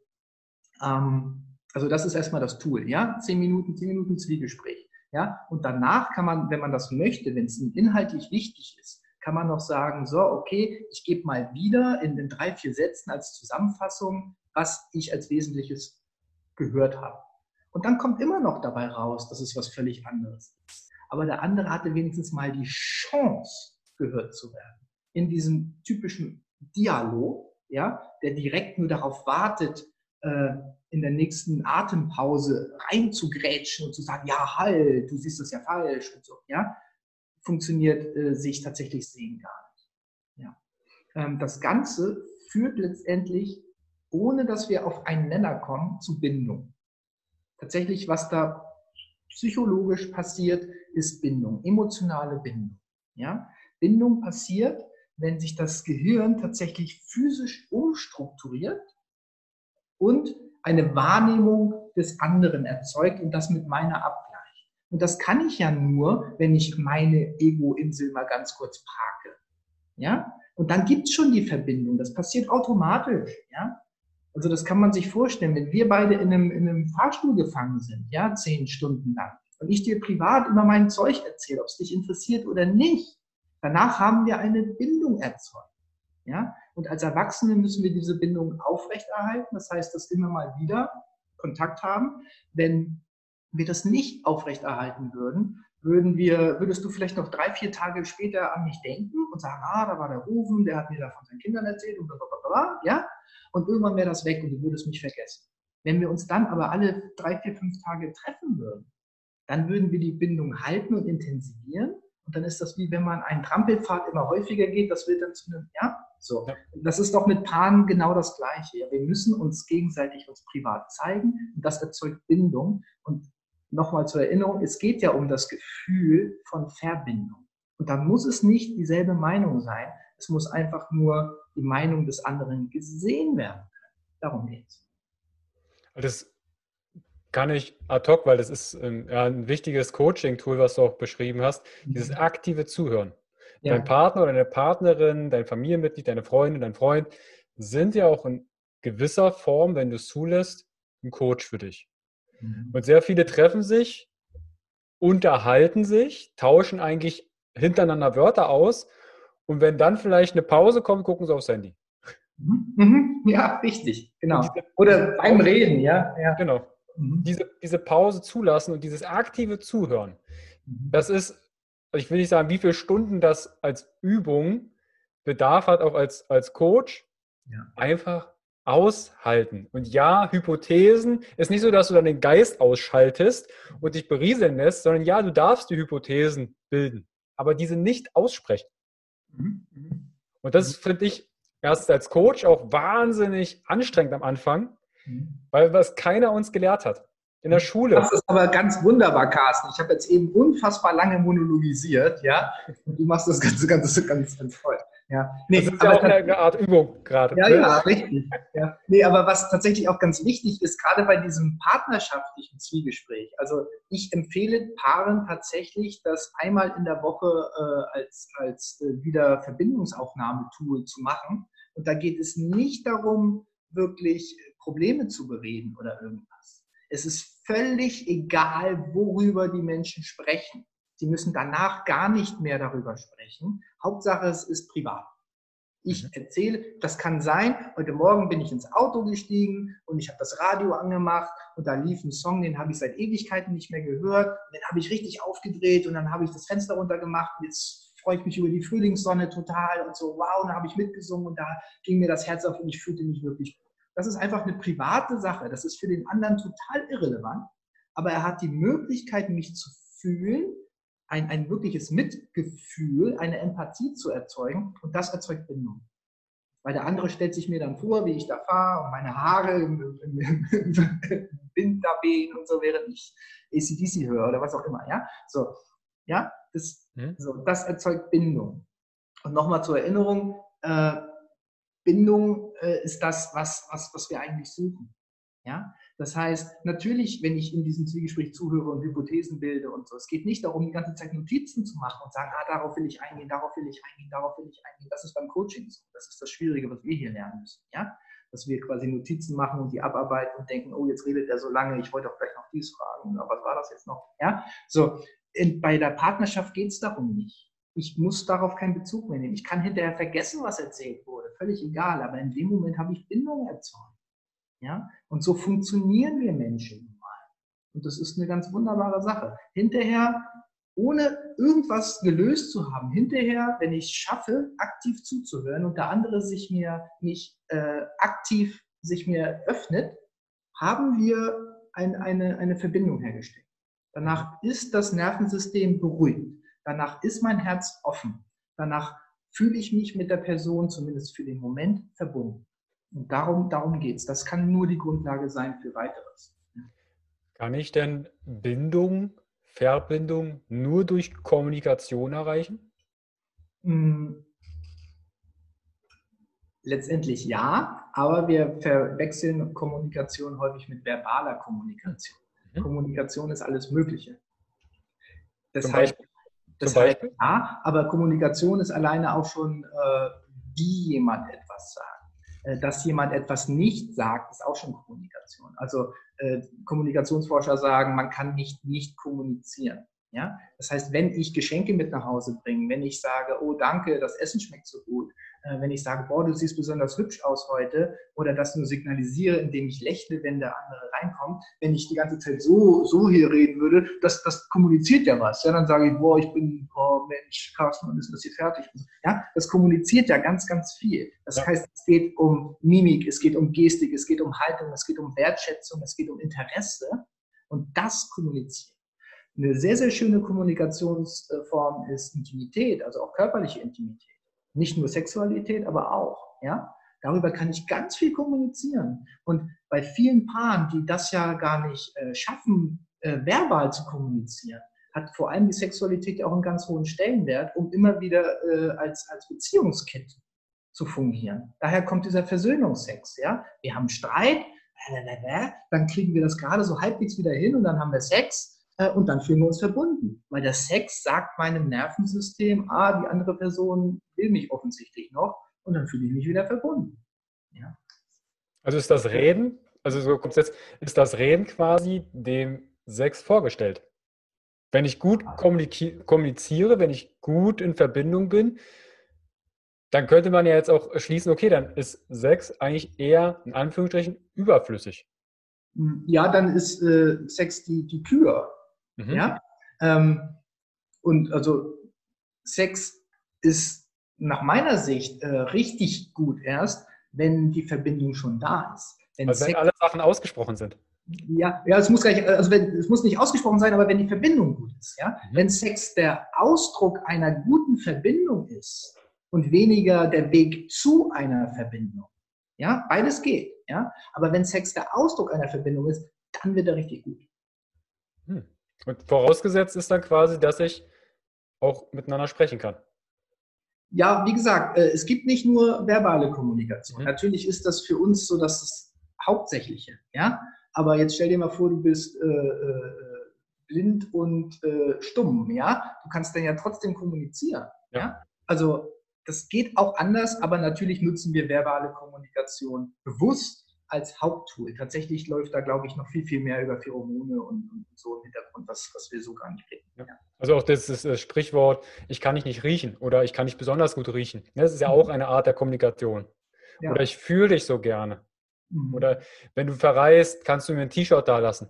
Ähm, also das ist erstmal das Tool, ja, zehn Minuten, zehn Minuten Zwiegespräch, ja, und danach kann man, wenn man das möchte, wenn es inhaltlich wichtig ist, kann man noch sagen, so, okay, ich gebe mal wieder in den drei, vier Sätzen als Zusammenfassung, was ich als Wesentliches gehört habe. Und dann kommt immer noch dabei raus, dass es was völlig anderes ist. Aber der andere hatte wenigstens mal die Chance, gehört zu werden in diesem typischen Dialog, ja, der direkt nur darauf wartet, äh, in der nächsten Atempause reinzugrätschen und zu sagen, ja, halt, du siehst das ja falsch und so, ja, funktioniert äh, sich tatsächlich sehen gar nicht. Ja. Ähm, das Ganze führt letztendlich, ohne dass wir auf einen Nenner kommen, zu Bindung. Tatsächlich, was da psychologisch passiert, ist Bindung, emotionale Bindung. Ja? Bindung passiert, wenn sich das Gehirn tatsächlich physisch umstrukturiert und eine Wahrnehmung des anderen erzeugt und das mit meiner abgleicht. Und das kann ich ja nur, wenn ich meine Ego-Insel mal ganz kurz parke. Ja? Und dann gibt es schon die Verbindung. Das passiert automatisch. Ja? Also das kann man sich vorstellen, wenn wir beide in einem, in einem Fahrstuhl gefangen sind, ja, zehn Stunden lang, und ich dir privat immer mein Zeug erzähle, ob es dich interessiert oder nicht, Danach haben wir eine Bindung erzeugt. Ja? Und als Erwachsene müssen wir diese Bindung aufrechterhalten. Das heißt, dass immer mal wieder Kontakt haben. Wenn wir das nicht aufrechterhalten würden, würden wir, würdest du vielleicht noch drei, vier Tage später an mich denken und sagen, ah, da war der Rufen, der hat mir da von seinen Kindern erzählt und blablabla, ja? Und irgendwann wäre das weg und du würdest mich vergessen. Wenn wir uns dann aber alle drei, vier, fünf Tage treffen würden, dann würden wir die Bindung halten und intensivieren und dann ist das wie wenn man einen Trampelpfad immer häufiger geht, das wird dann zu einem, ja, so. Ja. Das ist doch mit Paaren genau das Gleiche. Wir müssen uns gegenseitig uns privat zeigen und das erzeugt Bindung. Und nochmal zur Erinnerung, es geht ja um das Gefühl von Verbindung. Und dann muss es nicht dieselbe Meinung sein. Es muss einfach nur die Meinung des anderen gesehen werden. Darum geht es. Das kann ich ad hoc, weil das ist ein, ja, ein wichtiges Coaching-Tool, was du auch beschrieben hast, mhm. dieses aktive Zuhören. Ja. Dein Partner oder deine Partnerin, dein Familienmitglied, deine Freundin, dein Freund sind ja auch in gewisser Form, wenn du es zulässt, ein Coach für dich. Mhm. Und sehr viele treffen sich, unterhalten sich, tauschen eigentlich hintereinander Wörter aus und wenn dann vielleicht eine Pause kommt, gucken sie aufs Handy. Mhm. mhm. Ja, richtig, genau. Oder beim Reden, ja. ja. Genau. Mhm. Diese, diese Pause zulassen und dieses aktive Zuhören, mhm. das ist, ich will nicht sagen, wie viele Stunden das als Übung Bedarf hat, auch als, als Coach, ja. einfach aushalten. Und ja, Hypothesen ist nicht so, dass du dann den Geist ausschaltest und dich berieseln lässt, sondern ja, du darfst die Hypothesen bilden, aber diese nicht aussprechen. Mhm. mhm. Und das finde ich erst als Coach auch wahnsinnig anstrengend am Anfang, mhm. Weil was keiner uns gelehrt hat. In der Schule. Das ist aber ganz wunderbar, Carsten. Ich habe jetzt eben unfassbar lange monologisiert, ja. Und du machst das Ganze ganz, ganz, ganz toll. Ja. Nee, das ist ja auch eine Art Übung gerade. Ja, ne? ja, richtig. Ja. Nee, aber was tatsächlich auch ganz wichtig ist, gerade bei diesem partnerschaftlichen Zwiegespräch, also ich empfehle Paaren tatsächlich, das einmal in der Woche äh, als, als äh, wieder Verbindungsaufnahmetool zu machen. Und da geht es nicht darum, wirklich Probleme zu bereden oder irgendwas. Es ist völlig egal, worüber die Menschen sprechen. Sie müssen danach gar nicht mehr darüber sprechen. Hauptsache, es ist privat. Ich mhm. erzähle, das kann sein, heute Morgen bin ich ins Auto gestiegen und ich habe das Radio angemacht und da lief ein Song, den habe ich seit Ewigkeiten nicht mehr gehört. Und den habe ich richtig aufgedreht und dann habe ich das Fenster runtergemacht und jetzt freue ich mich über die Frühlingssonne total und so, wow, und da habe ich mitgesungen und da ging mir das Herz auf und ich fühlte mich wirklich gut. Das ist einfach eine private Sache. Das ist für den anderen total irrelevant. Aber er hat die Möglichkeit, mich zu fühlen, ein, ein wirkliches Mitgefühl, eine Empathie zu erzeugen. Und das erzeugt Bindung. Weil der andere stellt sich mir dann vor, wie ich da fahre und meine Haare im, im, im Wind da wehen und so, während ich ACDC höre oder was auch immer. Ja, so, ja, das, hm? so, das erzeugt Bindung. Und nochmal zur Erinnerung, äh, Bindung äh, ist das, was, was, was wir eigentlich suchen. Ja? Das heißt, natürlich, wenn ich in diesem Zwiegespräch zuhöre und Hypothesen bilde und so, es geht nicht darum, die ganze Zeit Notizen zu machen und sagen, ah, darauf will ich eingehen, darauf will ich eingehen, darauf will ich eingehen. Das ist beim Coaching so. Das ist das Schwierige, was wir hier lernen müssen. Ja? Dass wir quasi Notizen machen und die abarbeiten und denken, oh, jetzt redet er so lange, ich wollte auch gleich noch dies fragen, aber was war das jetzt noch? Ja? So, in, bei der Partnerschaft geht es darum nicht. Ich muss darauf keinen Bezug mehr nehmen. Ich kann hinterher vergessen, was erzählt wurde. Völlig egal. Aber in dem Moment habe ich Bindung erzeugt. Ja? Und so funktionieren wir Menschen nun mal. Und das ist eine ganz wunderbare Sache. Hinterher, ohne irgendwas gelöst zu haben, hinterher, wenn ich schaffe, aktiv zuzuhören und der andere sich mir nicht äh, aktiv sich mir öffnet, haben wir ein, eine, eine Verbindung hergestellt. Danach ist das Nervensystem beruhigt. Danach ist mein Herz offen. Danach fühle ich mich mit der Person, zumindest für den Moment, verbunden. Und darum, darum geht es. Das kann nur die Grundlage sein für weiteres. Kann ich denn Bindung, Verbindung nur durch Kommunikation erreichen? Hm. Letztendlich ja, aber wir verwechseln Kommunikation häufig mit verbaler Kommunikation. Mhm. Kommunikation ist alles Mögliche. Das Zum heißt, das heißt ja, aber Kommunikation ist alleine auch schon, äh, wie jemand etwas sagt. Äh, dass jemand etwas nicht sagt, ist auch schon Kommunikation. Also äh, Kommunikationsforscher sagen, man kann nicht nicht kommunizieren. Ja? Das heißt, wenn ich Geschenke mit nach Hause bringe, wenn ich sage, oh danke, das Essen schmeckt so gut, äh, wenn ich sage, boah, du siehst besonders hübsch aus heute, oder das nur signalisiere, indem ich lächle, wenn der andere reinkommt, wenn ich die ganze Zeit so, so hier reden würde, das, das kommuniziert ja was. Ja, dann sage ich, boah, ich bin, oh Mensch, Carsten, wann ist das hier fertig? Ja, das kommuniziert ja ganz, ganz viel. Das ja. heißt, es geht um Mimik, es geht um Gestik, es geht um Haltung, es geht um Wertschätzung, es geht um Interesse und das kommuniziert. Eine sehr, sehr schöne Kommunikationsform ist Intimität, also auch körperliche Intimität. Nicht nur Sexualität, aber auch. Ja? Darüber kann ich ganz viel kommunizieren. Und bei vielen Paaren, die das ja gar nicht äh, schaffen, äh, verbal zu kommunizieren, hat vor allem die Sexualität ja auch einen ganz hohen Stellenwert, um immer wieder äh, als, als Beziehungskit zu fungieren. Daher kommt dieser Versöhnungsex. Ja? Wir haben Streit, dann kriegen wir das gerade so halbwegs wieder hin und dann haben wir Sex und dann fühlen wir uns verbunden. Weil der Sex sagt meinem Nervensystem, ah, die andere Person will mich offensichtlich noch und dann fühle ich mich wieder verbunden. Ja? Also ist das Reden, also so grundsätzlich, ist das Reden quasi dem Sex vorgestellt? Wenn ich gut kommuniziere, wenn ich gut in Verbindung bin, dann könnte man ja jetzt auch schließen, okay, dann ist Sex eigentlich eher in Anführungsstrichen überflüssig. Hm, ja, dann ist äh, Sex die, die Kür. Mhm. Ja? Ähm, und also Sex ist nach meiner Sicht äh, richtig gut erst, wenn die Verbindung schon da ist. Wenn, also wenn alle Sachen ausgesprochen sind. Ja, ja, es muss gar nicht, also wenn, es muss nicht ausgesprochen sein, aber wenn die Verbindung gut ist, ja. Mhm. Wenn Sex der Ausdruck einer guten Verbindung ist und weniger der Weg zu einer Verbindung, ja, beides geht, ja. Aber wenn Sex der Ausdruck einer Verbindung ist, dann wird er richtig gut. Hm. Und vorausgesetzt ist dann quasi, dass ich auch miteinander sprechen kann. Ja, wie gesagt, äh, es gibt nicht nur verbale Kommunikation. Mhm. Natürlich ist das für uns so das Hauptsächliche, ja. Aber jetzt stell dir mal vor, du bist äh, äh, blind und äh, stumm, ja. Du kannst dann ja trotzdem kommunizieren, ja. ja? Also das geht auch anders, aber natürlich nutzen wir verbale Kommunikation bewusst als Haupttool. Tatsächlich läuft da, glaube ich, noch viel, viel mehr über Pheromone und, und so im Hintergrund, was, was wir so gar nicht reden. Ja. Also auch das, das, das, Sprichwort, ich kann dich nicht riechen oder ich kann nicht besonders gut riechen. Das ist ja auch eine Art der Kommunikation. Ja. Oder ich fühle dich so gerne. Mhm. Oder wenn du verreist, kannst du mir ein T-Shirt da lassen.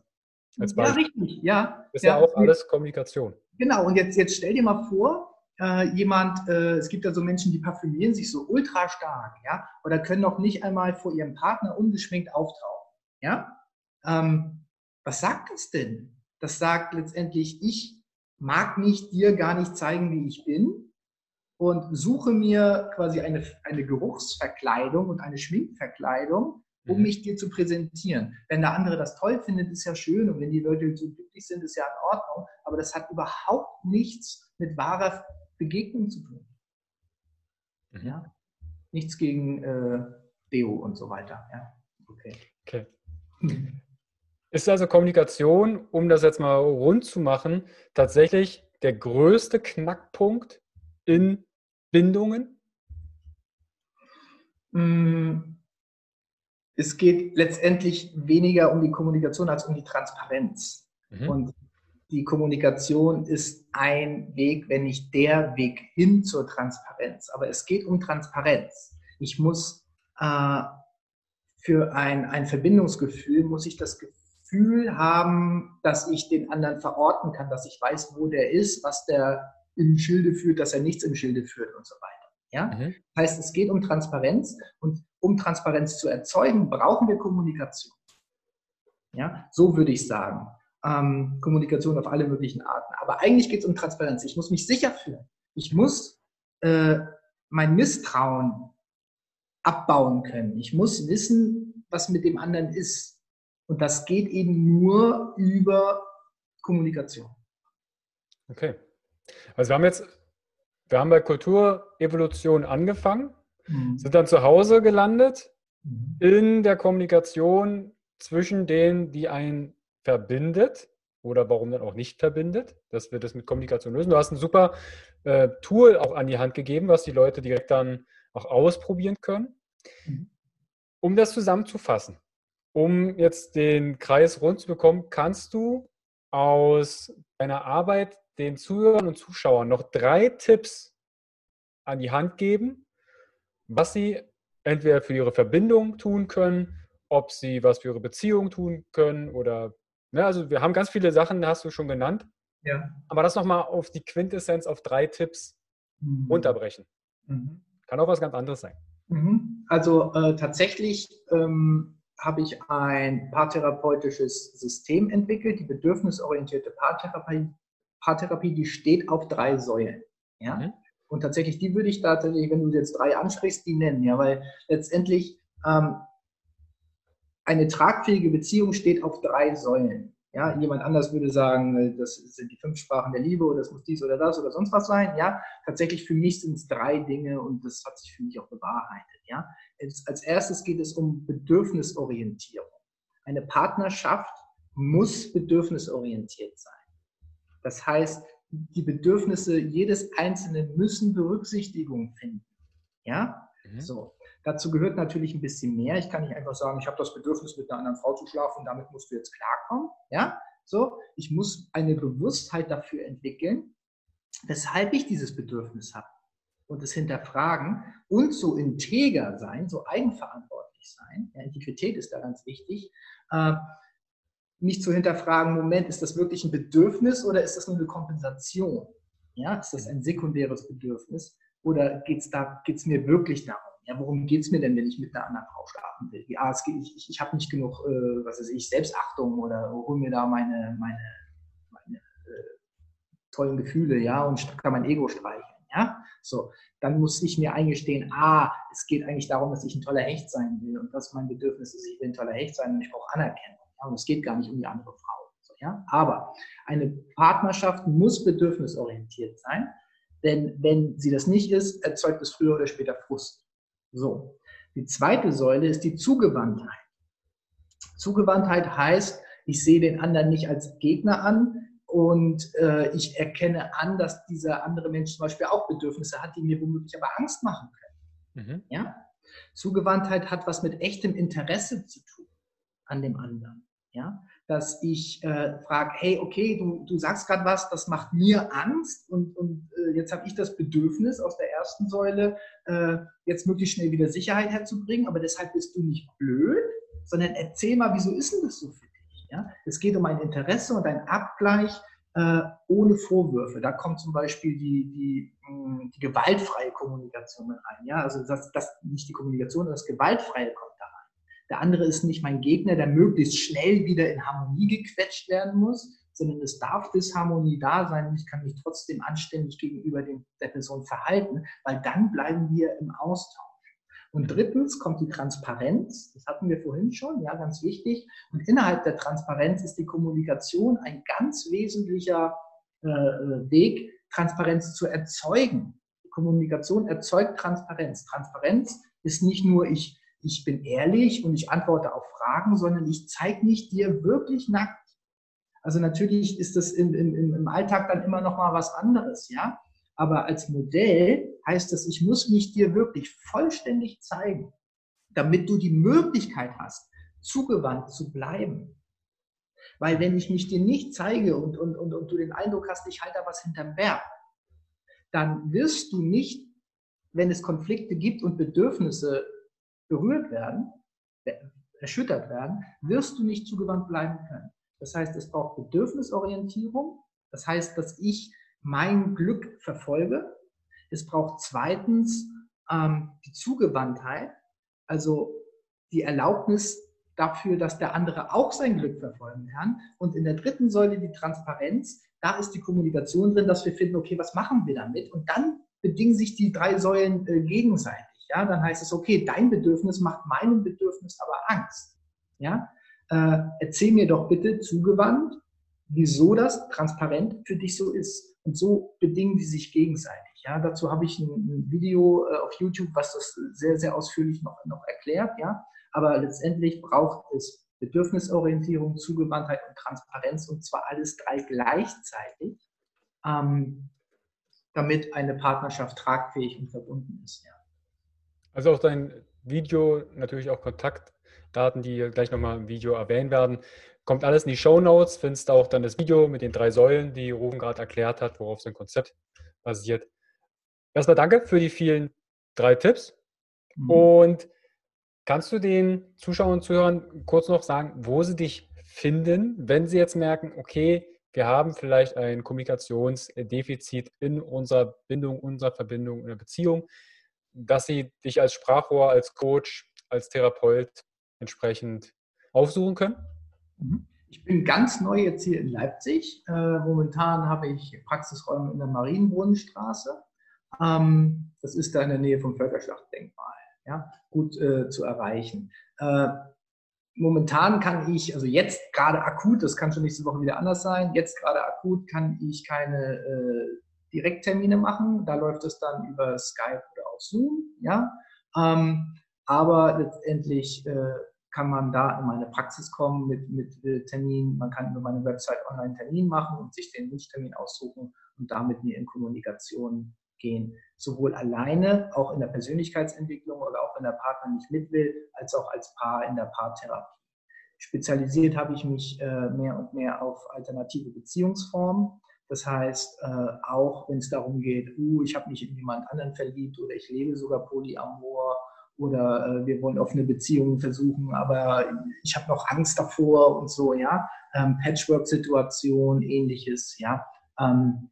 ja, richtig, ja. Das ist ja, ja auch alles Kommunikation. Genau, und jetzt, jetzt stell dir mal vor, äh, jemand, äh, es gibt ja so Menschen, die parfümieren sich so ultra stark, ja, oder können noch nicht einmal vor ihrem Partner ungeschminkt auftauchen, ja. Ähm, was sagt das denn? Das sagt letztendlich, ich mag mich dir gar nicht zeigen, wie ich bin und suche mir quasi eine, eine Geruchsverkleidung und eine Schminkverkleidung, um mhm. mich dir zu präsentieren. Wenn der andere das toll findet, ist ja schön und wenn die Leute so glücklich sind, ist ja in Ordnung, aber das hat überhaupt nichts mit wahrer Begegnung zu tun. Mhm. Ja? Nichts gegen äh, Deo und so weiter. Ja? Okay. okay. Ist also Kommunikation, um das jetzt mal rund zu machen, tatsächlich der größte Knackpunkt in Bindungen? Mm, es geht letztendlich weniger um die Kommunikation als um die Transparenz. Mhm. Und die Kommunikation ist ein Weg, wenn nicht der Weg hin zur Transparenz. Aber es geht um Transparenz. Ich muss äh, für ein, ein Verbindungsgefühl, muss ich das Gefühl haben, dass ich den anderen verorten kann, dass ich weiß, wo der ist, was der im Schilde führt, dass er nichts im Schilde führt und so weiter. Ja? Mhm. Das heißt, es geht um Transparenz und um Transparenz zu erzeugen, brauchen wir Kommunikation. Ja, so würde ich sagen ähm, Kommunikation auf alle möglichen Arten. Aber eigentlich geht es um Transparenz. Ich muss mich sicher fühlen. Ich muss äh, mein Misstrauen abbauen können. Ich muss wissen, was mit dem anderen ist. Und das geht eben nur über Kommunikation. Okay. Also wir haben jetzt, wir haben bei Kulturevolution angefangen, mhm. sind dann zu Hause gelandet mhm. in der Kommunikation zwischen denen, die ein verbindet oder warum dann auch nicht verbindet, dass wir das mit Kommunikation lösen. Du hast ein super äh, Tool auch an die Hand gegeben, was die Leute direkt dann auch ausprobieren können. Mhm. Um das zusammenzufassen, um jetzt den Kreis rund zu bekommen, kannst du aus deiner Arbeit den Zuhörern und Zuschauern noch drei Tipps an die Hand geben, was sie entweder für ihre Verbindung tun können, ob sie was für ihre Beziehung tun können oder Ne, also wir haben ganz viele Sachen, hast du schon genannt. Ja. Aber das nochmal auf die Quintessenz auf drei Tipps mhm. runterbrechen. Mhm. Kann auch was ganz anderes sein. Mhm. Also äh, tatsächlich ähm, habe ich ein paartherapeutisches System entwickelt, die bedürfnisorientierte Paartherapie, Paartherapie die steht auf drei Säulen. Ja? Mhm. Und tatsächlich, die würde ich tatsächlich, wenn du jetzt drei ansprichst, die nennen, ja, weil letztendlich ähm, eine tragfähige Beziehung steht auf drei Säulen. Ja, jemand anders würde sagen, äh, das sind die fünf Sprachen der Liebe oder das muss dies oder das oder sonst was sein. Ja, tatsächlich für mich sind es drei Dinge und das hat sich für mich auch bewahrheitet. Ja, als erstes geht es um Bedürfnisorientierung. Eine Partnerschaft muss bedürfnisorientiert sein. Das heißt, die Bedürfnisse jedes Einzelnen müssen Berücksichtigung finden. Ja, mhm. so. Dazu gehört natürlich ein bisschen mehr. Ich kann nicht einfach sagen, ich habe das Bedürfnis, mit einer anderen Frau zu schlafen, damit musst du jetzt klarkommen. Ja, so. Ich muss eine Bewusstheit dafür entwickeln, weshalb ich dieses Bedürfnis habe und es hinterfragen und so integer sein, so eigenverantwortlich sein. Ja, Integrität ist da ganz wichtig. Äh, nicht zu hinterfragen, Moment, ist das wirklich ein Bedürfnis oder ist das nur eine Kompensation? Ja, ist das ein sekundäres Bedürfnis oder geht es mir wirklich darum? Ja, worum geht es mir denn, wenn ich mit einer anderen Frau schlafen will? Ja, es ich, ich, ich habe nicht genug, äh, was weiß ich, Selbstachtung oder hol mir da meine, meine, meine äh, tollen Gefühle, ja, und kann mein Ego streicheln, ja. So, dann muss ich mir eingestehen, ah, es geht eigentlich darum, dass ich ein toller Hecht sein will und das mein Bedürfnis ist, ich will ein toller Hecht sein und ich brauche Anerkennung. Ja, und es geht gar nicht um die andere Frau. So, ja? Aber eine Partnerschaft muss bedürfnisorientiert sein, denn wenn sie das nicht ist, erzeugt es früher oder später Frust. So. Die zweite Säule ist die Zugewandtheit. Zugewandtheit heißt, ich sehe den anderen nicht als Gegner an und äh, ich erkenne an, dass dieser andere Mensch zum Beispiel auch Bedürfnisse hat, die mir womöglich aber Angst machen können. Mhm. Ja? Zugewandtheit hat was mit echtem Interesse zu tun an dem anderen. Ja, dass ich äh, frage, hey, okay, du, du sagst gerade was, das macht mir Angst und, und äh, jetzt habe ich das Bedürfnis aus der ersten Säule, äh, jetzt möglichst schnell wieder Sicherheit herzubringen, aber deshalb bist du nicht blöd, sondern erzähl mal, wieso ist denn das so für dich? Ja? Es geht um ein Interesse und ein Abgleich äh, ohne Vorwürfe. Da kommt zum Beispiel die, die, hm, die gewaltfreie Kommunikation mit rein. Ja? Also das, das nicht die Kommunikation, das Gewaltfreie kommt der andere ist nicht mein Gegner, der möglichst schnell wieder in Harmonie gequetscht werden muss, sondern es darf Disharmonie da sein und ich kann mich trotzdem anständig gegenüber dem, der Person verhalten, weil dann bleiben wir im Austausch. Und drittens kommt die Transparenz. Das hatten wir vorhin schon, ja, ganz wichtig. Und innerhalb der Transparenz ist die Kommunikation ein ganz wesentlicher äh, Weg, Transparenz zu erzeugen. Kommunikation erzeugt Transparenz. Transparenz ist nicht nur, ich ich bin ehrlich und ich antworte auf Fragen, sondern ich zeige mich dir wirklich nackt. Also natürlich ist das im, im, im Alltag dann immer noch mal was anderes, ja. Aber als Modell heißt das, ich muss mich dir wirklich vollständig zeigen, damit du die Möglichkeit hast, zugewandt zu bleiben. Weil wenn ich mich dir nicht zeige und, und, und, und du den Eindruck hast, ich halte da was hinterm Berg, dann wirst du nicht, wenn es Konflikte gibt und Bedürfnisse berührt werden, erschüttert werden, wirst du nicht zugewandt bleiben können. Das heißt, es braucht Bedürfnisorientierung. Das heißt, dass ich mein Glück verfolge. Es braucht zweitens ähm, die Zugewandtheit, also die Erlaubnis dafür, dass der andere auch sein Glück verfolgen kann. Und in der dritten Säule die Transparenz. Da ist die Kommunikation drin, dass wir finden, okay, was machen wir damit? Und dann bedingen sich die drei Säulen äh, gegenseitig ja, dann heißt es, okay, dein Bedürfnis macht meinem Bedürfnis aber Angst. Ja, äh, erzähl mir doch bitte zugewandt, wieso das transparent für dich so ist. Und so bedingen die sich gegenseitig. Ja, dazu habe ich ein, ein Video äh, auf YouTube, was das sehr, sehr ausführlich noch, noch erklärt. Ja, aber letztendlich braucht es Bedürfnisorientierung, Zugewandtheit und Transparenz und zwar alles drei gleichzeitig, ähm, damit eine Partnerschaft tragfähig und verbunden ist. Ja. Also auch dein Video, natürlich auch Kontaktdaten, die gleich nochmal im Video erwähnt werden. Kommt alles in die Show Notes, findest du auch dann das Video mit den drei Säulen, die Ruben gerade erklärt hat, worauf sein Konzept basiert. Erstmal danke für die vielen drei Tipps. Mhm. Und kannst du den Zuschauern und Zuhörern kurz noch sagen, wo sie dich finden, wenn sie jetzt merken, okay, wir haben vielleicht ein Kommunikationsdefizit in unserer Bindung, unserer Verbindung, in der Beziehung dass sie dich als Sprachrohr, als Coach, als Therapeut entsprechend aufsuchen können? Mhm. Ich bin ganz neu jetzt hier in Leipzig. Äh, momentan habe ich Praxisräume in der Marienbrunnenstraße. Ähm, das ist da in der Nähe vom Völkerschlachtdenkmal. Ja, gut äh, zu erreichen. Äh, momentan kann ich, also jetzt gerade akut, das kann schon nächste Woche wieder anders sein, jetzt gerade akut kann ich keine Direkttermine machen. Da läuft es dann über Skype auch Zoom, ja. Ähm, aber letztendlich äh, kann man da in meine Praxis kommen mit, mit äh, Termin. Man kann über meine Website online Termin machen und sich den Wunschtermin aussuchen und da mit mir in Kommunikation gehen. Sowohl alleine, auch in der Persönlichkeitsentwicklung oder auch wenn der Partner nicht mit will, als auch als Paar in der Paartherapie. Spezialisiert habe ich mich äh, mehr und mehr auf alternative Beziehungsformen. Das heißt, äh, auch wenn es darum geht, uh, ich habe mich in jemand anderen verliebt oder ich lebe sogar Polyamor oder äh, wir wollen offene Beziehungen versuchen, aber ich habe noch Angst davor und so, ja. Ähm, Patchwork-Situation, ähnliches, ja. Ähm,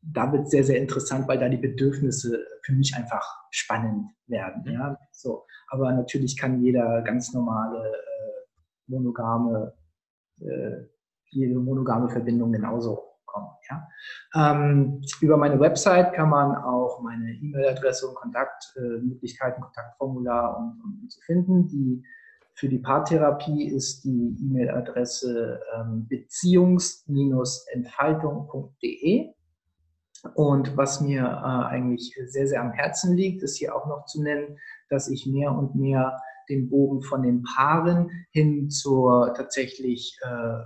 da wird es sehr, sehr interessant, weil da die Bedürfnisse für mich einfach spannend werden. Mhm. Ja? So. Aber natürlich kann jeder ganz normale äh, monogame, äh, jede monogame Verbindung genauso kommen. Ja? Ähm, über meine Website kann man auch meine E-Mail-Adresse und Kontaktmöglichkeiten, äh, Kontaktformular und, und, zu finden. Die für die Paartherapie ist die E-Mail-Adresse ähm, beziehungs-entfaltung.de. Und was mir äh, eigentlich sehr, sehr am Herzen liegt, ist hier auch noch zu nennen, dass ich mehr und mehr den Bogen von den Paaren hin zur tatsächlich äh,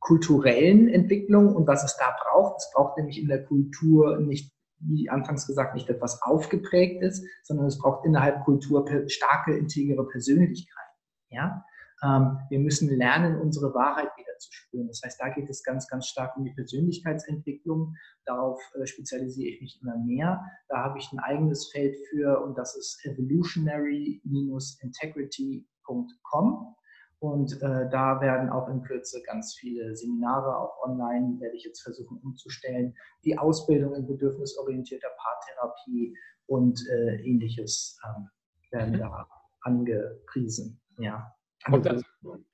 kulturellen Entwicklung und was es da braucht. Es braucht nämlich in der Kultur nicht, wie anfangs gesagt, nicht etwas aufgeprägt ist, sondern es braucht innerhalb Kultur starke, integere Persönlichkeiten. Ja? Ähm, wir müssen lernen, unsere Wahrheit wieder zu spüren. Das heißt, da geht es ganz, ganz stark um die Persönlichkeitsentwicklung. Darauf äh, spezialisiere ich mich immer mehr. Da habe ich ein eigenes Feld für und das ist evolutionary-integrity.com. Und äh, da werden auch in Kürze ganz viele Seminare, auch online werde ich jetzt versuchen umzustellen. Die Ausbildung in bedürfnisorientierter Paartherapie und äh, ähnliches ähm, werden mhm. da angepriesen. Ja. Kommt, also,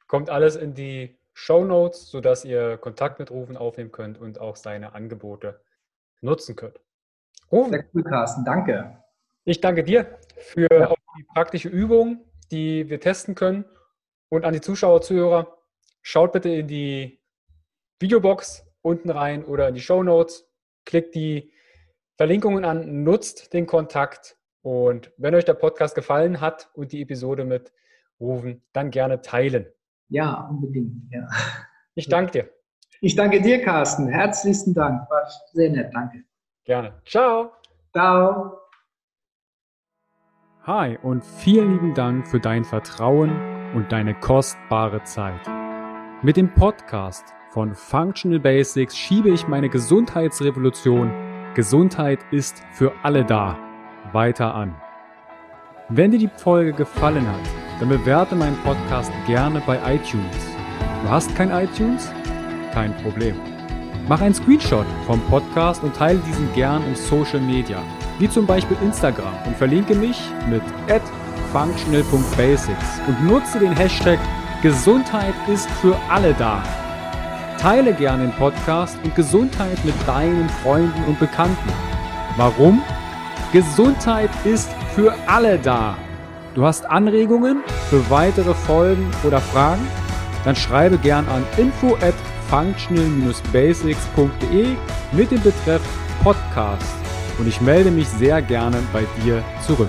kommt alles in die Show Notes, sodass ihr Kontakt mit Rufen aufnehmen könnt und auch seine Angebote nutzen könnt. Rufen. Sehr cool, Carsten. Danke. Ich danke dir für ja. die praktische Übung, die wir testen können. Und an die Zuschauer, Zuhörer, schaut bitte in die Videobox unten rein oder in die Show Notes, klickt die Verlinkungen an, nutzt den Kontakt und wenn euch der Podcast gefallen hat und die Episode mit rufen, dann gerne teilen. Ja, unbedingt. Ja. Ich danke dir. Ich danke dir, Carsten. Herzlichen Dank. War sehr nett. Danke. Gerne. Ciao. Ciao. Hi und vielen lieben Dank für dein Vertrauen und deine kostbare Zeit. Mit dem Podcast von Functional Basics schiebe ich meine Gesundheitsrevolution Gesundheit ist für alle da weiter an. Wenn dir die Folge gefallen hat, dann bewerte meinen Podcast gerne bei iTunes. Du hast kein iTunes? Kein Problem. Mach einen Screenshot vom Podcast und teile diesen gern in Social Media, wie zum Beispiel Instagram und verlinke mich mit functional.basics und nutze den Hashtag Gesundheit ist für alle da. Teile gerne den Podcast und Gesundheit mit deinen Freunden und Bekannten. Warum? Gesundheit ist für alle da. Du hast Anregungen für weitere Folgen oder Fragen? Dann schreibe gern an info at functional-basics.de mit dem Betreff Podcast und ich melde mich sehr gerne bei dir zurück.